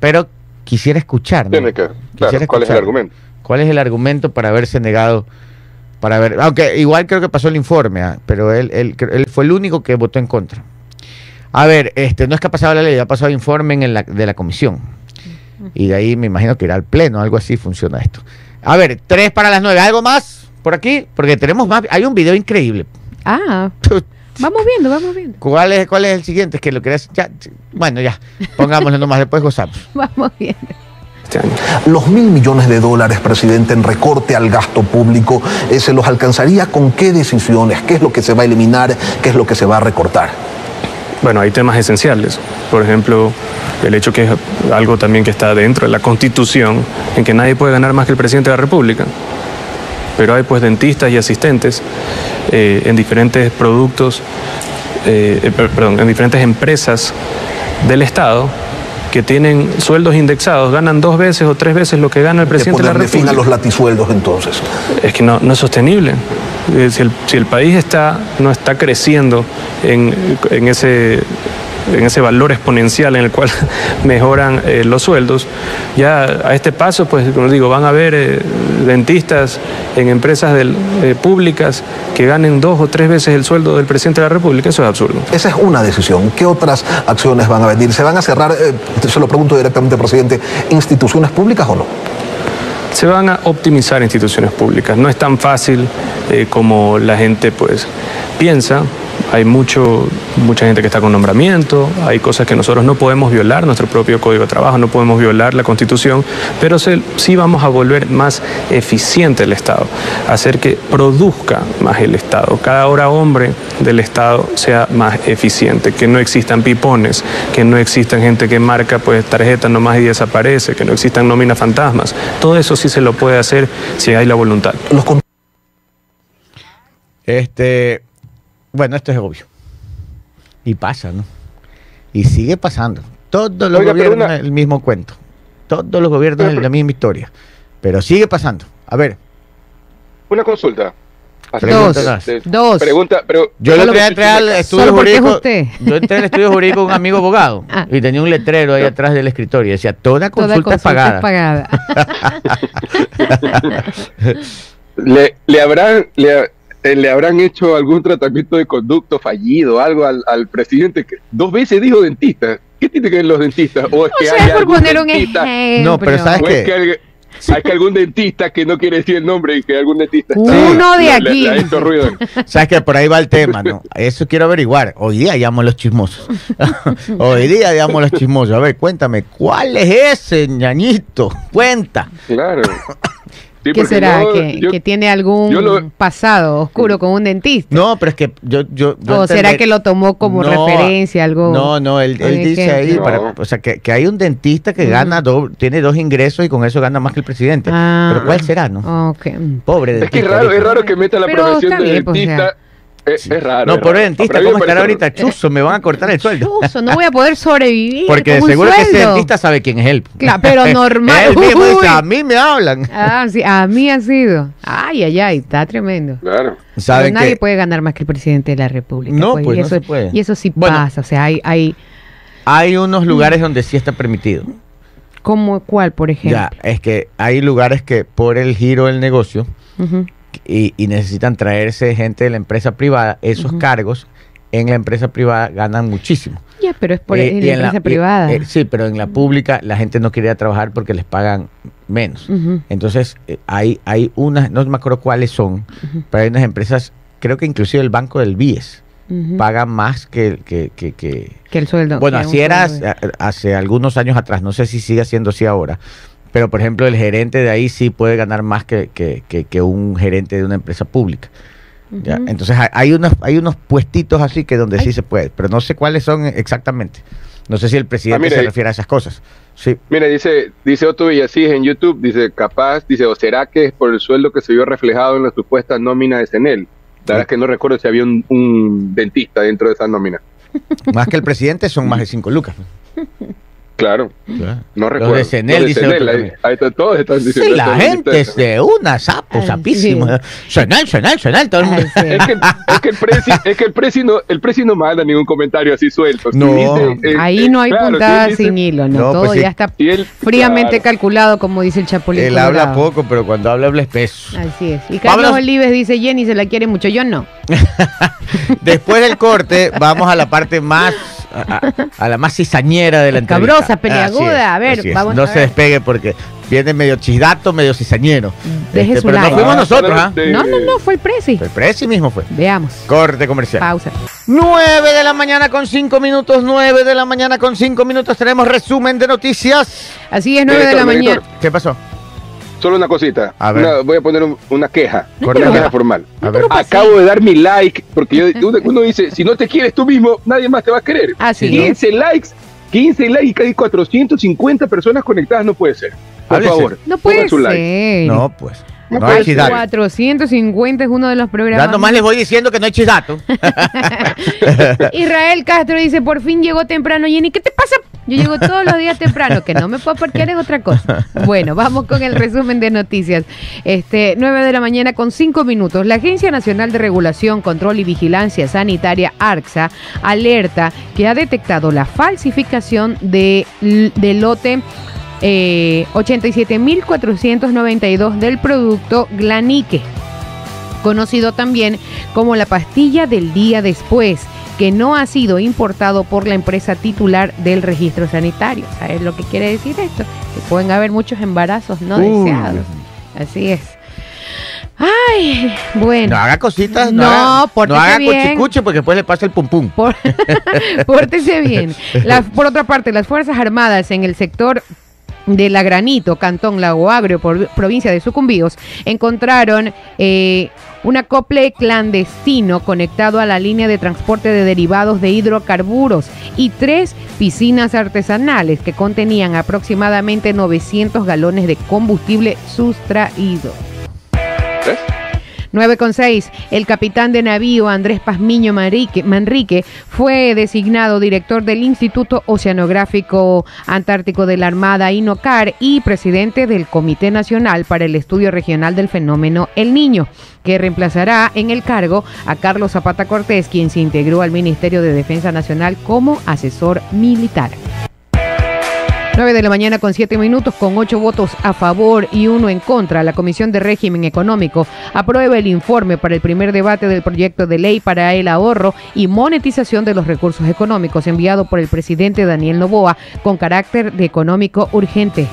pero quisiera escuchar. ¿no? Tiene que, claro, Quisiera ¿cuál es el argumento? ¿Cuál es el argumento para haberse negado? Para ver, aunque igual creo que pasó el informe, ah, pero él, él, él fue el único que votó en contra. A ver, este, no es que ha pasado la ley, ha pasado el informe en la, de la comisión. Y de ahí me imagino que irá al pleno, algo así funciona esto. A ver, tres para las nueve. ¿Algo más por aquí? Porque tenemos más. Hay un video increíble. Ah, vamos viendo, vamos viendo. ¿Cuál es, cuál es el siguiente? Es que lo. Ya, bueno, ya. Pongámoslo nomás, después gozamos. Vamos viendo. Este. Los mil millones de dólares, presidente, en recorte al gasto público, eh, ¿se los alcanzaría con qué decisiones? ¿Qué es lo que se va a eliminar? ¿Qué es lo que se va a recortar? Bueno, hay temas esenciales. Por ejemplo, el hecho que es algo también que está dentro de la Constitución, en que nadie puede ganar más que el presidente de la República. Pero hay pues dentistas y asistentes eh, en diferentes productos, eh, eh, per- perdón, en diferentes empresas del Estado que tienen sueldos indexados, ganan dos veces o tres veces lo que gana el De presidente de la República. los latisueldos entonces. Es que no, no es sostenible. Eh, Si el, si el país está, no está creciendo en, en ese, en ese valor exponencial en el cual mejoran eh, los sueldos, ya a este paso, pues como digo, van a haber eh, dentistas en empresas del- eh, públicas que ganen dos o tres veces el sueldo del presidente de la República. Eso es absurdo. Esa es una decisión. ¿Qué otras acciones van a venir? ¿Se van a cerrar, se lo pregunto directamente, presidente, instituciones públicas o no? se van a optimizar instituciones públicas. No es tan fácil eh, como la gente pues piensa. Hay mucho, mucha gente que está con nombramiento, hay cosas que nosotros no podemos violar, nuestro propio código de trabajo, no podemos violar la constitución, pero sí vamos a volver más eficiente el Estado, hacer que produzca más el Estado, cada hora hombre del Estado sea más eficiente, que no existan pipones, que no existan gente que marca pues tarjetas nomás y desaparece, que no existan nóminas fantasmas. Todo eso sí se lo puede hacer si hay la voluntad. Este, bueno, esto es obvio. Y pasa, ¿no? Y sigue pasando. Todos los Oiga, gobiernos una- el mismo cuento. Todos los gobiernos Pero- es la misma historia. Pero sigue pasando. A ver, una consulta. Dos. de- Dos. Pregunta, pero Yo día que- entré al estudio es jurídico. Yo entré al estudio jurídico con un amigo abogado Ah. y tenía un letrero ahí atrás del escritorio y decía: Toda Toda consulta, es consulta pagada. le, le habrán le, eh, le habrán hecho algún tratamiento de conducto fallido, algo al, al presidente que dos veces dijo dentista. ¿Qué tiene que ver los dentistas? O es O que sea, hay por algún poner un dentista- ejemplo. No, pero ¿sabes es qué? que hay, hay que algún dentista que no quiere decir el nombre y que algún dentista está- Uno de le- le- aquí. le ha hecho ruido. Sabes que por ahí va el tema, ¿no? Eso quiero averiguar. Hoy día llamo a los chismosos. Hoy día llamo a los chismosos. A ver, cuéntame, ¿cuál es ese ñañito? Cuenta. Claro. Sí, ¿Qué será? yo- ¿Que, yo- que tiene algún lo- pasado oscuro con un dentista? No, pero es que yo. yo, yo ¿O será entender- que lo tomó como No, referencia, algo? No, no, él, él dice ahí, ejemplo? para, No. o sea, que, que hay un dentista que gana, do- tiene dos ingresos y con eso gana más que el presidente. Ah. pero ¿cuál será, no? Ok. Pobre Es dentista. que es raro, es raro que meta la Pero profesión de bien, pues, o sea. Es, es raro. No, raro. dentista, ¿cómo estará ahorita? Chuzo, me van a cortar el sueldo. Chuzo, no voy a poder sobrevivir. Porque con un seguro que ese dentista sabe quién es él. Claro, pero normal. él mismo Uy. dice, a mí me hablan. Ah, sí, a mí ha sido. Ay, ay, ay, está tremendo. Claro. Saben nadie que puede ganar más que el presidente de la República. No, pues, y no eso, se puede. Y eso sí Bueno. pasa. O sea, hay, hay hay unos lugares donde sí está permitido. como cuál, por ejemplo. Ya, es que hay lugares que por el giro del negocio Ujú. Y, y necesitan traerse gente de la empresa privada, esos cargos en la empresa privada ganan muchísimo. Ya, pero es por Eh, en la empresa privada. eh, sí, pero en la pública la gente no quería trabajar porque les pagan menos. Entonces, eh, hay, hay unas, no me acuerdo cuáles son, pero hay unas empresas, creo que inclusive el Banco del BIES paga más que... que, que, que- que el sueldo. bueno, así era hace algunos años atrás, no sé si sigue siendo así ahora, pero por ejemplo el gerente de ahí sí puede ganar más que, que, que- que un gerente de una empresa pública. Entonces hay- unos, hay unos puestitos así que donde Ay. sí se puede, pero no sé cuáles son exactamente. No sé si el presidente mire. se refiere a esas cosas. Sí. Mira, dice, dice Otto Villasís en YouTube, dice, capaz, dice, o será que es por el sueldo que se vio reflejado en la supuesta nómina de Senel. La verdad es que no recuerdo si había un, un dentista dentro de esa nómina. Más que el presidente son más de 5 lucas. Claro, no Los recuerdo. de Senel, ahí, ahí está, todos están Sí, la gente es de una sapo, Ay, sapísimo. Senal, senal, senal, todo el mundo. Sí. Es que, es que el presi, es que el presi no, el presi no manda ningún comentario así suelto. No. dice, eh, Ahí eh, no hay claro, puntada dice- sin hilo, ¿no? No, Todo pues sí. ya está él- fríamente claro. calculado, como dice el Chapulín Él habla poco, pero cuando habla, habla espeso. Así es. Y Carlos Vámonos. Olives dice, Jenny se la quiere mucho, yo no. Después del corte, vamos a la parte más. A, la más cizañera de la entrevista. Escabrosa, peleaguda. A ver, vamos No a se ver. despegue porque viene medio chisdato, medio cizañero. Deje Este, su pero like. nos fuimos Ah, nosotros, ¿ah? No, no, no, fue el Prezi. El Prezi mismo fue. Veamos. Corte comercial. Pausa. 9 de la mañana con 5 minutos, 9 de la mañana con 5 minutos. Tenemos resumen de noticias. Así es, 9 de la mañana. ¿Qué pasó? Solo una cosita. A ver. Una- voy a poner un- una queja. Una queja formal. A ver. Acabo de dar mi like, porque yo- uno, dice, si no te quieres tú mismo, nadie más te va a querer. Así 15 likes, 15 likes y casi 450 personas conectadas no puede ser. Por Háblese. favor, No puede su like. ser. No, pues. No No puede hay ser. chisdato. 450 es uno de los programas. Ya nomás les voy diciendo que no hay chisdato. Israel Castro dice, por fin llegó temprano. Jenny, ¿qué te pasa? Yo llego todos los días temprano, que no me puedo parquear es otra cosa. Bueno, vamos con el resumen de noticias. Este, 9 de la mañana con 5 minutos. La Agencia Nacional de Regulación, Control y Vigilancia Sanitaria, ARCSA, alerta que ha detectado la falsificación de, del lote eh, 87.492 del producto Glanique conocido también como la pastilla del día después, que no ha sido importado por la empresa titular del registro sanitario. ¿Sabes lo que quiere decir esto? Que pueden haber muchos embarazos no Uy, deseados. Así es. Ay, bueno. No haga cositas. No, No, haga, no pórtese haga bien. cuchicuche porque después le pasa el pum pum. Por- Pórtese bien. La- por otra parte, las Fuerzas Armadas en el sector de La Granito, Cantón Lago Agrio, por- provincia de Sucumbíos, encontraron eh, un acople clandestino conectado a la línea de transporte de derivados de hidrocarburos y tres piscinas artesanales que contenían aproximadamente 900 galones de combustible sustraído. 9 con 6. El capitán de navío Andrés Pazmiño Manrique, Manrique fue designado director del Instituto Oceanográfico Antártico de la Armada INOCAR y presidente del Comité Nacional para el Estudio Regional del Fenómeno El Niño, que reemplazará en el cargo a Carlos Zapata Cortés, quien se integró al Ministerio de Defensa Nacional como asesor militar. 9 de la mañana con 7 minutos, con 8 votos a favor y uno en contra, la Comisión de Régimen Económico aprueba el informe para el primer debate del proyecto de ley para el ahorro y monetización de los recursos económicos enviado por el presidente Daniel Novoa con carácter de económico urgente.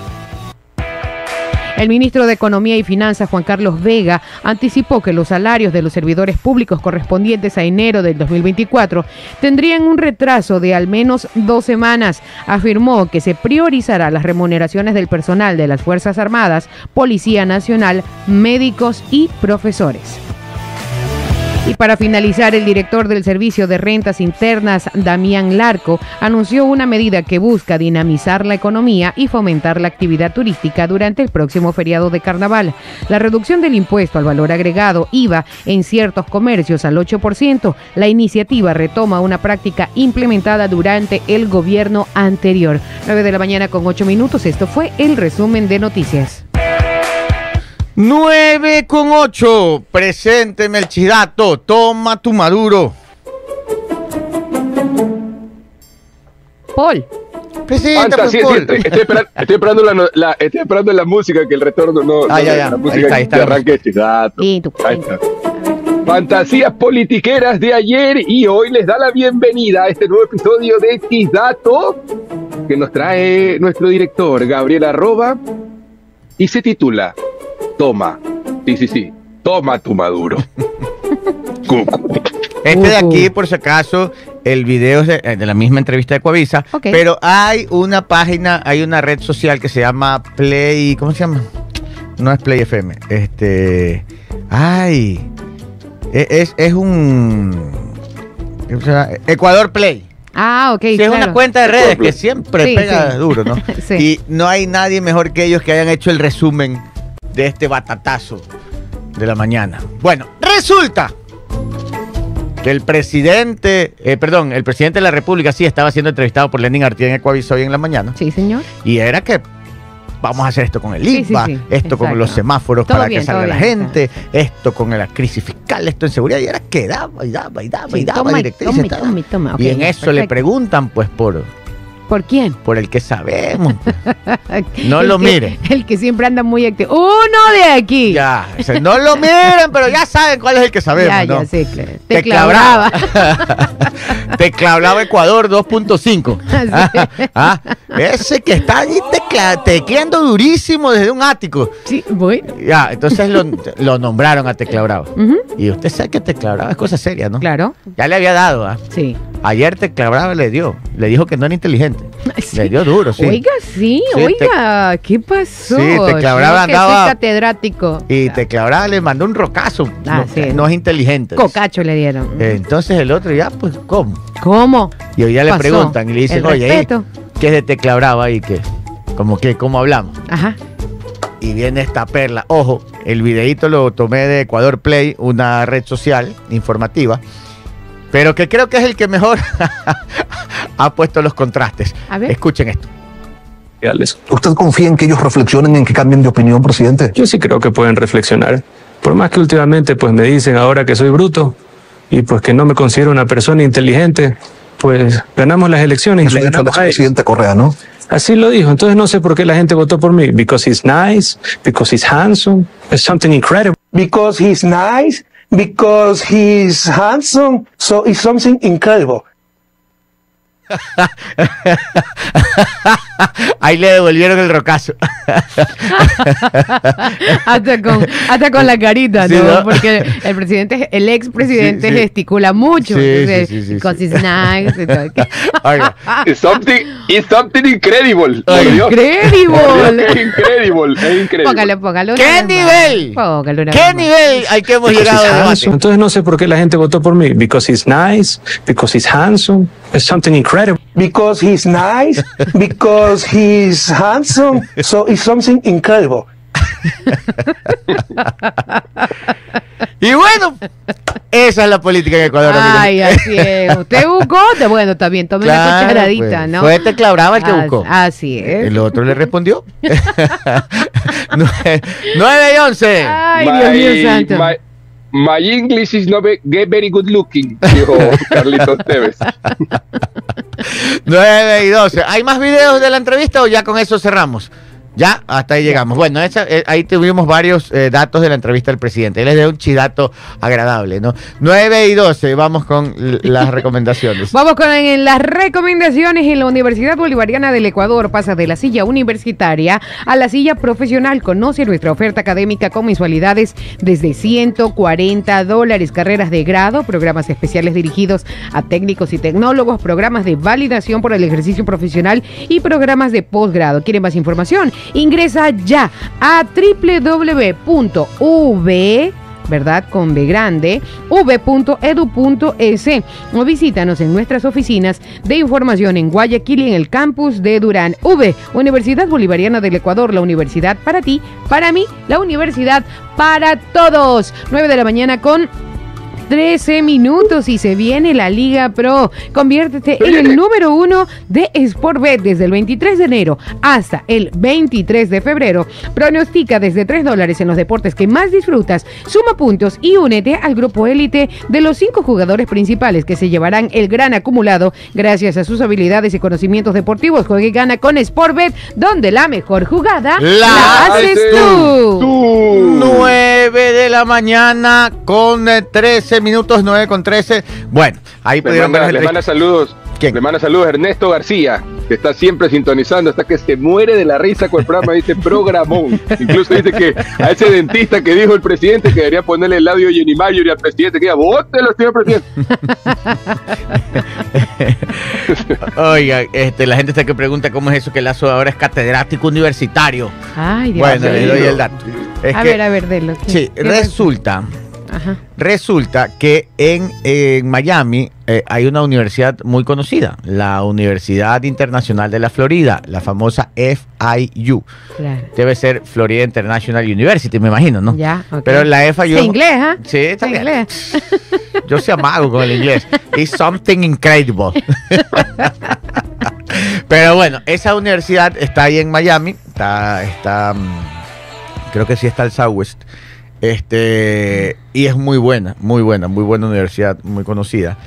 El ministro de Economía y Finanzas, Juan Carlos Vega, anticipó que los salarios de los servidores públicos correspondientes a enero del 2024 tendrían un retraso de al menos dos semanas. Afirmó que se priorizará las remuneraciones del personal de las Fuerzas Armadas, Policía Nacional, médicos y profesores. Y para finalizar, el director del Servicio de Rentas Internas, Damián Larco, anunció una medida que busca dinamizar la economía y fomentar la actividad turística durante el próximo feriado de carnaval. La reducción del impuesto al valor agregado IVA en ciertos comercios al 8%. La iniciativa retoma una práctica implementada durante el gobierno anterior. 9 de la mañana con 8 minutos. Esto fue el resumen de noticias. 9 con 8. Presente Melchidato. Toma tu maduro. Paul. Presenta, Fanta, sí, pues, sí, Paul. estoy, esperando, estoy, esperando la, estoy esperando la música, que el retorno no. Ah, no- ya, ya. La Ahí música está, ahí está que la arranque. Ahí está. Fantasías politiqueras de ayer y hoy les da la bienvenida a este nuevo episodio de Dato que nos trae nuestro director Gabriel Arroba y se titula Toma, sí, sí, sí, toma tu maduro. Cucu. Este de aquí, por si acaso, el video es de, eh, de la misma entrevista de Coavisa, Ok. pero hay una página, hay una red social que se llama Play, ¿cómo se llama? No es Play FM, este, ay, e- es, es un, ¿cómo se llama? Ecuador Play. Ah, ok. Sí, es una cuenta de redes que siempre Sí, pega sí. duro, ¿no? Sí. Y no hay nadie mejor que ellos que hayan hecho el resumen de este batatazo de la mañana. Bueno, resulta que el presidente, eh, perdón, el presidente de la República sí estaba siendo entrevistado por Lenin Artieda en Ecuaviso hoy en la mañana. Sí, señor. Y era que vamos a hacer esto con el Sí, sí, IVA, sí, esto con los semáforos Todo para bien, que salga la bien, gente, esto con la crisis fiscal, esto en seguridad. Y era que daba y daba y daba y daba toma, y en eso le preguntan pues por, ¿Por quién? por el que sabemos. pues. No El lo que- mire. El que siempre anda muy activo. ¡Uno de aquí! Ya, o sea, no lo miren, pero ya saben cuál es el que sabemos, ya, ¿no? ya, sí, claro. Te Te clabraba. Teclablaba Ecuador 2.5. Ah, Ah, ese que está allí tecla- tecleando durísimo desde un ático. sí, bueno. Ya, entonces lo, lo nombraron a Teclabravo. Ujú, Y usted sabe que Teclabravo es cosa seria, ¿no? Claro, Ya le había dado, ¿ah? sí. Ayer Teclabravo le dio. Le dijo que no era inteligente. Sí. Le dio duro, sí. Oiga, sí, Sí, oiga, ¿qué pasó? Sí, te clabraba, Yo que andaba- soy catedrático. Y Teclabravo le mandó un rocazo. Ah, no, sí. no es inteligente. Cocacho le dieron. Eh, Entonces el otro ya, pues, ¿cómo? ¿Cómo? Y hoy ya le preguntan y le dicen, oye, ¿y respeto. ¿qué es de Tecla Brava y qué? Como que, ¿cómo hablamos? Ajá. Y viene esta perla. Ojo, el videíto lo tomé de Ecuador Play, una red social informativa, pero que creo que es el que mejor ha puesto los contrastes. A ver. Escuchen esto. ¿Usted confía en que ellos reflexionen, en que cambien de opinión, presidente? Yo sí creo que pueden reflexionar. Por más que últimamente pues me dicen ahora que soy bruto y pues que no me considero una persona inteligente, pues ganamos las elecciones y Eso le dicho el ganamos a ellos. expresidente Correa, ¿no? Así lo dijo. Entonces no sé por qué la gente votó por mí. Because he's nice, because he's handsome, it's something incredible. because he's nice, because he's handsome, so it's something incredible. Ahí le devolvieron el rocazo. hasta con, hasta con la carita, Sí, ¿no? ¿no? Porque el presidente, el expresidente Sí, sí. gesticula mucho. Sí, entonces, sí, sí, sí, because sí. he's nice y todo. Oiga, It's something, it's something incredible. Incredible. Es incredible, es increíble. Póngale, póngale. una ¿Qué nivel? Póngale una ¿qué nivel al que hemos Because llegado. Entonces no sé por qué la gente votó por mí. Because he's nice, because he's handsome, it's something incredible. Because he's nice, because he's handsome, so it's something incredible. Y bueno, esa es la política en Ecuador. amigos. Ay, así es. Usted buscó, bueno, está bien, tome una Claro, cucharadita, pues. ¿no? Fue Tecla Brava el que As- buscó. Así es. El otro le respondió. 9 y 11. Ay, Dios mío santo. my, my English is not get very good looking, dijo Carlitos Tevez. 9 y 12. ¿Hay más videos de la entrevista o ya con eso cerramos? Ya, hasta ahí llegamos. Bueno, esa- eh, ahí tuvimos varios eh, datos de la entrevista del presidente. Él es de un chidato agradable, ¿no? 9 y 12, vamos con las recomendaciones. Vamos con en las recomendaciones en la Universidad Bolivariana del Ecuador. Pasa de la silla universitaria a la silla profesional. Conoce nuestra oferta académica con mensualidades desde 140 dólares. Carreras de grado, programas especiales dirigidos a técnicos y tecnólogos, programas de validación por el ejercicio profesional y programas de posgrado. ¿Quieren más información? Ingresa ya a www.v ¿verdad? Con B grande, v.edu.es o visítanos en nuestras oficinas de información en Guayaquil y en el campus de Durán. V, Universidad Bolivariana del Ecuador, la universidad para ti, para mí, la universidad para todos. 9 de la mañana con 13 minutos y se viene la Liga Pro. Conviértete en el número uno de Sportbet desde el 23 de enero hasta el 23 de febrero. Pronostica desde 3 dólares en los deportes que más disfrutas. Suma puntos y únete al grupo élite de los cinco jugadores principales que se llevarán el gran acumulado gracias a sus habilidades y conocimientos deportivos. Juega y gana con Sportbet, donde la mejor jugada La haces haces tú. Tú. 9 de la mañana con eh, 13 minutos, 9 con 13. Bueno, ahí Le pudieron ver manda, la le manda saludos. ¿Quién? Le manda saludos Ernesto García, que está siempre sintonizando, hasta que se muere de la risa con el programa, dice programón. Incluso dice que a ese dentista que dijo el presidente que debería ponerle el audio Jenny Mayor y al presidente que diga, bótelo, señor presidente. Oiga, este, la gente está que pregunta cómo es eso que Lazo ahora es catedrático universitario. Ay, Dios Bueno, le doy el dato. Es a que- ver, a ver, delo. Sí, ¿Qué resulta, Ajá. resulta que en, en Miami eh, hay una universidad muy conocida, la Universidad Internacional de la Florida, la famosa FIU. Claro. Debe ser Florida International University, me imagino, ¿no? Ya. Pero la FIU... ¿Es inglés, ¿ah? Sí, está ¿Es bien. inglés? Yo soy amago con el inglés. It's something incredible. Pero bueno, esa universidad está ahí en Miami. Está, está, mm, creo que sí está el Southwest. Este, y es muy buena, muy buena, muy buena universidad, muy conocida.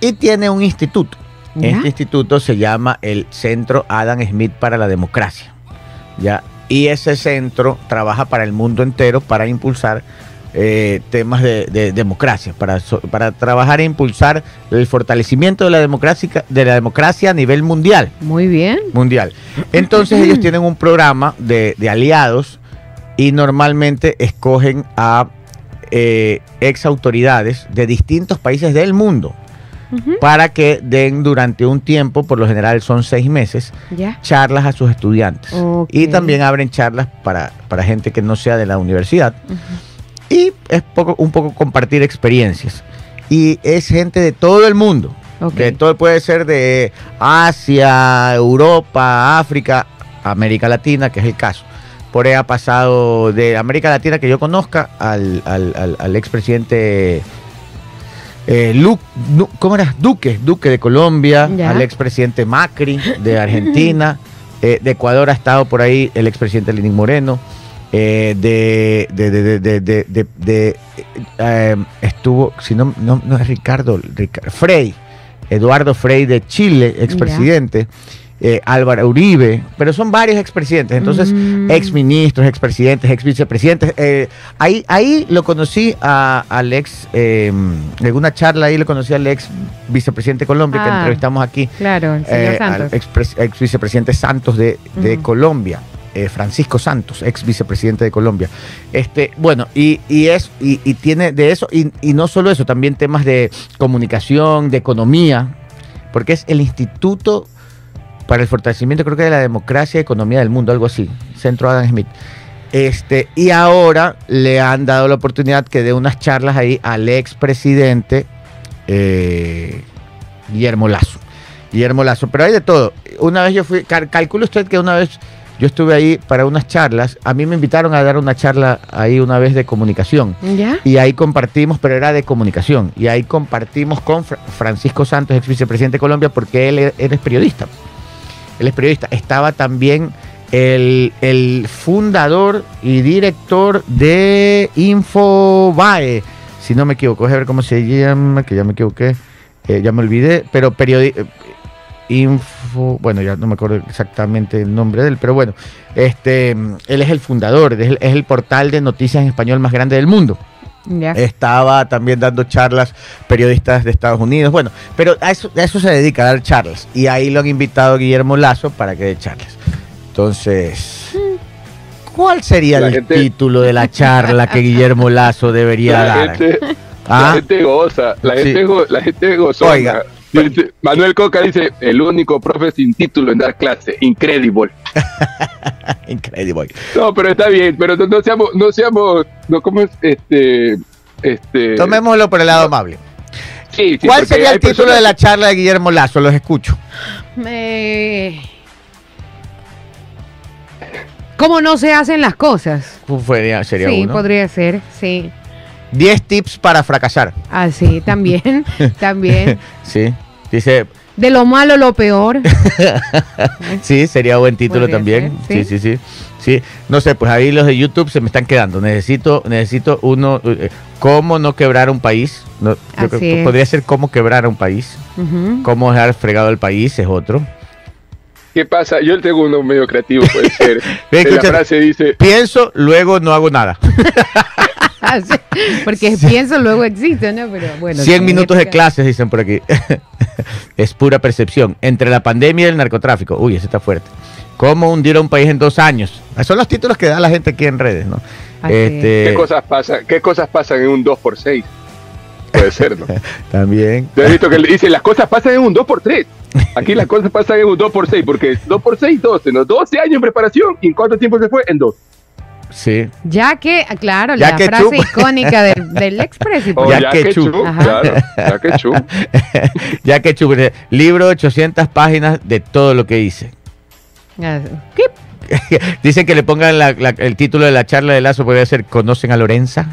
Y tiene un instituto. ¿Ya? Este instituto se llama el Centro Adam Smith para la Democracia. ¿ya? Y ese centro trabaja para el mundo entero para impulsar eh, temas de, de democracia, para, para trabajar e impulsar el fortalecimiento de la democracia, de la democracia a nivel mundial Muy bien. mundial. Entonces ellos tienen un programa de, de aliados y normalmente escogen a eh, ex autoridades de distintos países del mundo para que den durante un tiempo, por lo general son seis meses, charlas a sus estudiantes. Y también abren charlas para, para gente que no sea de la universidad. Y es poco, un poco compartir experiencias. Y es gente de todo el mundo. Ok. De todo puede ser de Asia, Europa, África, América Latina, que es el caso. Por ahí ha pasado de América Latina que yo conozca al, al, al, al expresidente eh, ¿cómo era? Duque, Duque de Colombia, Ya. al expresidente Macri de Argentina, eh, de Ecuador ha estado por ahí el expresidente Lenín Moreno, eh, de, de, de, de, eh, estuvo, si no, no, no es Ricardo, Rica- Frey, Eduardo Frey de Chile, expresidente. Eh, Álvaro Uribe, pero son varios expresidentes, entonces Mm. exministros, expresidentes, ex vicepresidentes. eh, ahí, ahí lo conocí a- al ex, eh, en una charla ahí lo conocí al ex vicepresidente de Colombia que Ah, entrevistamos aquí, Claro, el señor eh, Santos. al ex, ex vicepresidente Santos de. Colombia. Francisco Santos, ex vicepresidente de Colombia. Este, bueno, y, y es, y, y tiene de eso, y, y no solo eso, también temas de comunicación, de economía, porque es el Instituto para el Fortalecimiento, creo que de la Democracia y Economía del Mundo, algo así, Centro Adam Smith. Este, y ahora le han dado la oportunidad que dé unas charlas ahí al expresidente eh, Guillermo Lazo. Guillermo Lazo, pero hay de todo. Una vez yo fui, cal- calcule usted que una vez Yo estuve ahí para unas charlas. A mí me invitaron a dar una charla ahí una vez de comunicación. ¿Ya? Y ahí compartimos, pero era de comunicación. Y ahí compartimos con Fra- Francisco Santos, ex vicepresidente de Colombia, porque él, e- él es periodista. Él es periodista. Estaba también el, el fundador y director de Infobae, si no me equivoco. Déjame ver cómo se llama, que ya me equivoqué. Eh, ya me olvidé, pero eh, Info, bueno, ya no me acuerdo exactamente el nombre de él, pero bueno, este, él es el fundador, es el portal de noticias en español más grande del mundo. Ya. Estaba también dando charlas periodistas de Estados Unidos, bueno, pero a eso, a eso se dedica, a dar charlas. Y ahí lo han invitado a Guillermo Lazo para que dé charlas. Entonces, ¿cuál sería La el gente- título de la charla que Guillermo Lazo debería La dar? gente, Ah. la gente goza, la Sí. gente, go- la gente gozona. Oiga. Dice- Manuel Coca dice, el único profe sin título en dar clase, incredible. Increíble. No, pero está bien, pero no, no seamos, no seamos, no, ¿cómo es? Este, este. Tomémoslo por el lado amable. sí, sí, ¿Cuál sería el título personas- de la charla de Guillermo Lazo? Los escucho. Eh, ¿Cómo no se hacen las cosas? Sería, sería sí, uno. podría ser, sí. 10 tips para fracasar. Así, también, también. Sí. Dice, De lo malo, lo peor. sí, sería buen título Podría también. ser, Sí, sí, sí. Sí, no sé, pues ahí los de YouTube se me están quedando. Necesito, necesito uno, eh, cómo no quebrar un país. No, yo creo que es. podría ser cómo quebrar un país. Ujú. Cómo dejar fregado el país es otro. ¿Qué pasa? Yo tengo uno medio creativo, puede ser. La frase dice, Pienso, luego no hago nada. Porque pienso luego existe, ¿no? Pero bueno. 100 en minutos de clases, dicen por aquí. es pura percepción. Entre la pandemia y el narcotráfico. Uy, ese está fuerte. ¿Cómo hundir a un país en dos años? Esos son los títulos que da la gente aquí en redes, ¿no? Este, ¿qué cosas pasan? ¿Qué cosas pasan en un 2x6? Puede ser, ¿no? También. Yo he visto que le dice, las cosas pasan en un 2x3. Aquí las cosas pasan en un 2x6, porque 2x6, 12, ¿no? 12 años en preparación, ¿y en cuánto tiempo se fue? En dos. Sí. Ya que, claro, Ya la que frase icónica del, del Express. y Oh, Ya ya, que que chu. chu, Ajá. claro, ya que chu. ya que chupe. Libro 800 páginas de todo lo que hice. Ah, ¿Qué? Dicen que le pongan la- la- el título de la charla de Lazo, podría ser ¿Conocen a Lorenza?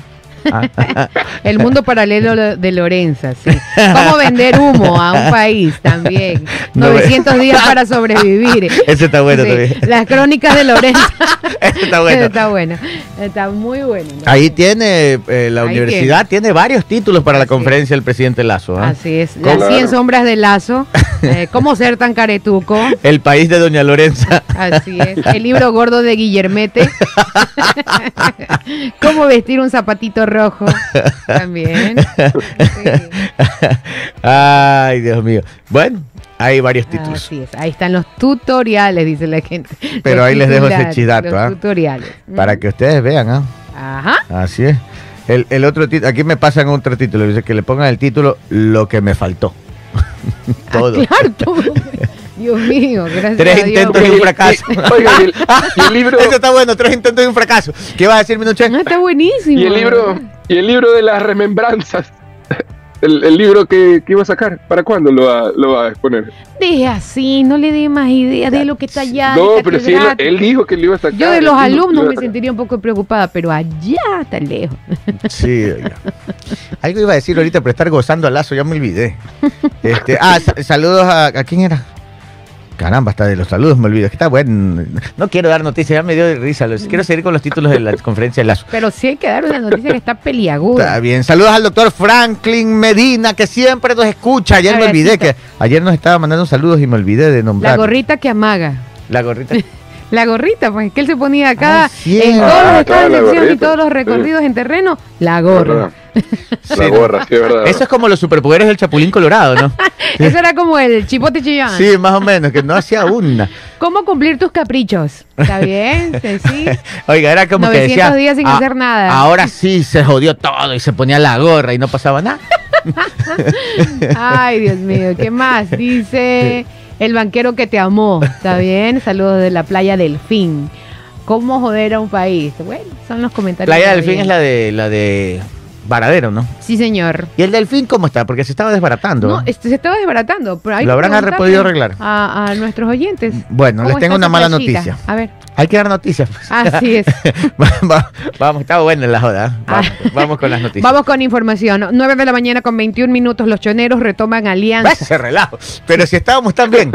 El mundo paralelo de Lorenza, sí. ¿Cómo vender humo a un país también? No ve- 900 días para sobrevivir. Ese está bueno Sí, también. Las crónicas de Lorenza. Ese está bueno. Está bueno. Está muy bueno. ¿no? Ahí tiene, eh, la Ahí universidad tiene varios títulos para la conferencia del presidente Lazo. ¿ah? Así es. Las 100 sombras de Lazo. Eh, ¿Cómo ser tan caretuco? El país de Doña Lorenza. Así es. El libro gordo de Guillermete. ¿Cómo vestir un zapatito rojo? También. Sí. Ay, Dios mío. Bueno, hay varios títulos. Así es. Ahí están los tutoriales, dice la gente. Pero Los ahí les dejo ese chidato, Los ¿ah? tutoriales. Para que ustedes vean, ¿ah? Ajá. Así es. El, el otro título, aquí me pasan otro título, dice que le pongan el título Lo que me faltó. Todo. Ah, claro, todo. Dios mío, gracias Tres a Dios. intentos y un fracaso. Oiga, y el, y el libro, Eso está bueno, tres intentos y un fracaso. ¿Qué va a decir Minuche? Ah, está buenísimo. y el libro, y el libro de las remembranzas. El, el libro que, que iba a sacar, ¿para cuándo lo va, lo va a exponer? Deje así, no le dé más idea de lo que está allá. no, pero si él, él dijo que lo iba a sacar. Yo de los alumnos me sentiría un poco preocupada, pero allá está lejos. Sí, oiga. Algo iba a decir ahorita, pero estar gozando al lazo, ya me olvidé. Este, ah, sa- saludos a, a quién era. Caramba, hasta de los saludos me olvido. Es que está bueno. No quiero dar noticias, ya me dio de risa. Los- Quiero seguir con los títulos de la conferencia de Lazo. Pero sí hay que dar una noticia que está peliaguda. Está bien. Saludos al doctor Franklin Medina, que siempre nos escucha. Ayer me olvidé que ayer nos estaba mandando saludos y me olvidé de La nombrar. gorrita que amaga. La gorrita. La gorrita, pues que él se ponía acá Ah, en todos los Ah, estados de elección y todos los sí. recorridos en terreno, la gorra. La gorra, sí, es verdad. Eso es como los superpoderes del Chapulín Colorado, ¿no? Eso era como el chipote chillán. Sí, más o menos, que no hacía una. ¿Cómo cumplir tus caprichos? ¿Está bien? Sí. Oiga, era como que 900 decía. días sin "Ah, hacer nada". Ahora sí se jodió todo y se ponía la gorra y no pasaba nada. Ay, Dios mío, ¿qué más? Dice el banquero que te amó. ¿Está bien? Saludos de la playa Delfín. ¿Cómo joder a un país? Bueno, son los comentarios. Playa que del Fin había. es la de la de Varadero, ¿no? Sí, señor. ¿Y el delfín cómo está? Porque se estaba desbaratando. No, este se estaba desbaratando. Pero hay ¿Lo habrán podido arreglar? A, a nuestros oyentes. Bueno, ¿Cómo les tengo una mala playita? noticia. A ver. Hay que dar noticias. pues. Así es. Va- va- vamos, está buena la joda. ¿eh? Vamos, Ah. vamos con las noticias. Vamos con información. 9 de la mañana con 21 minutos. Los choneros retoman alianza. Ese relajo. Pero si estábamos tan bien.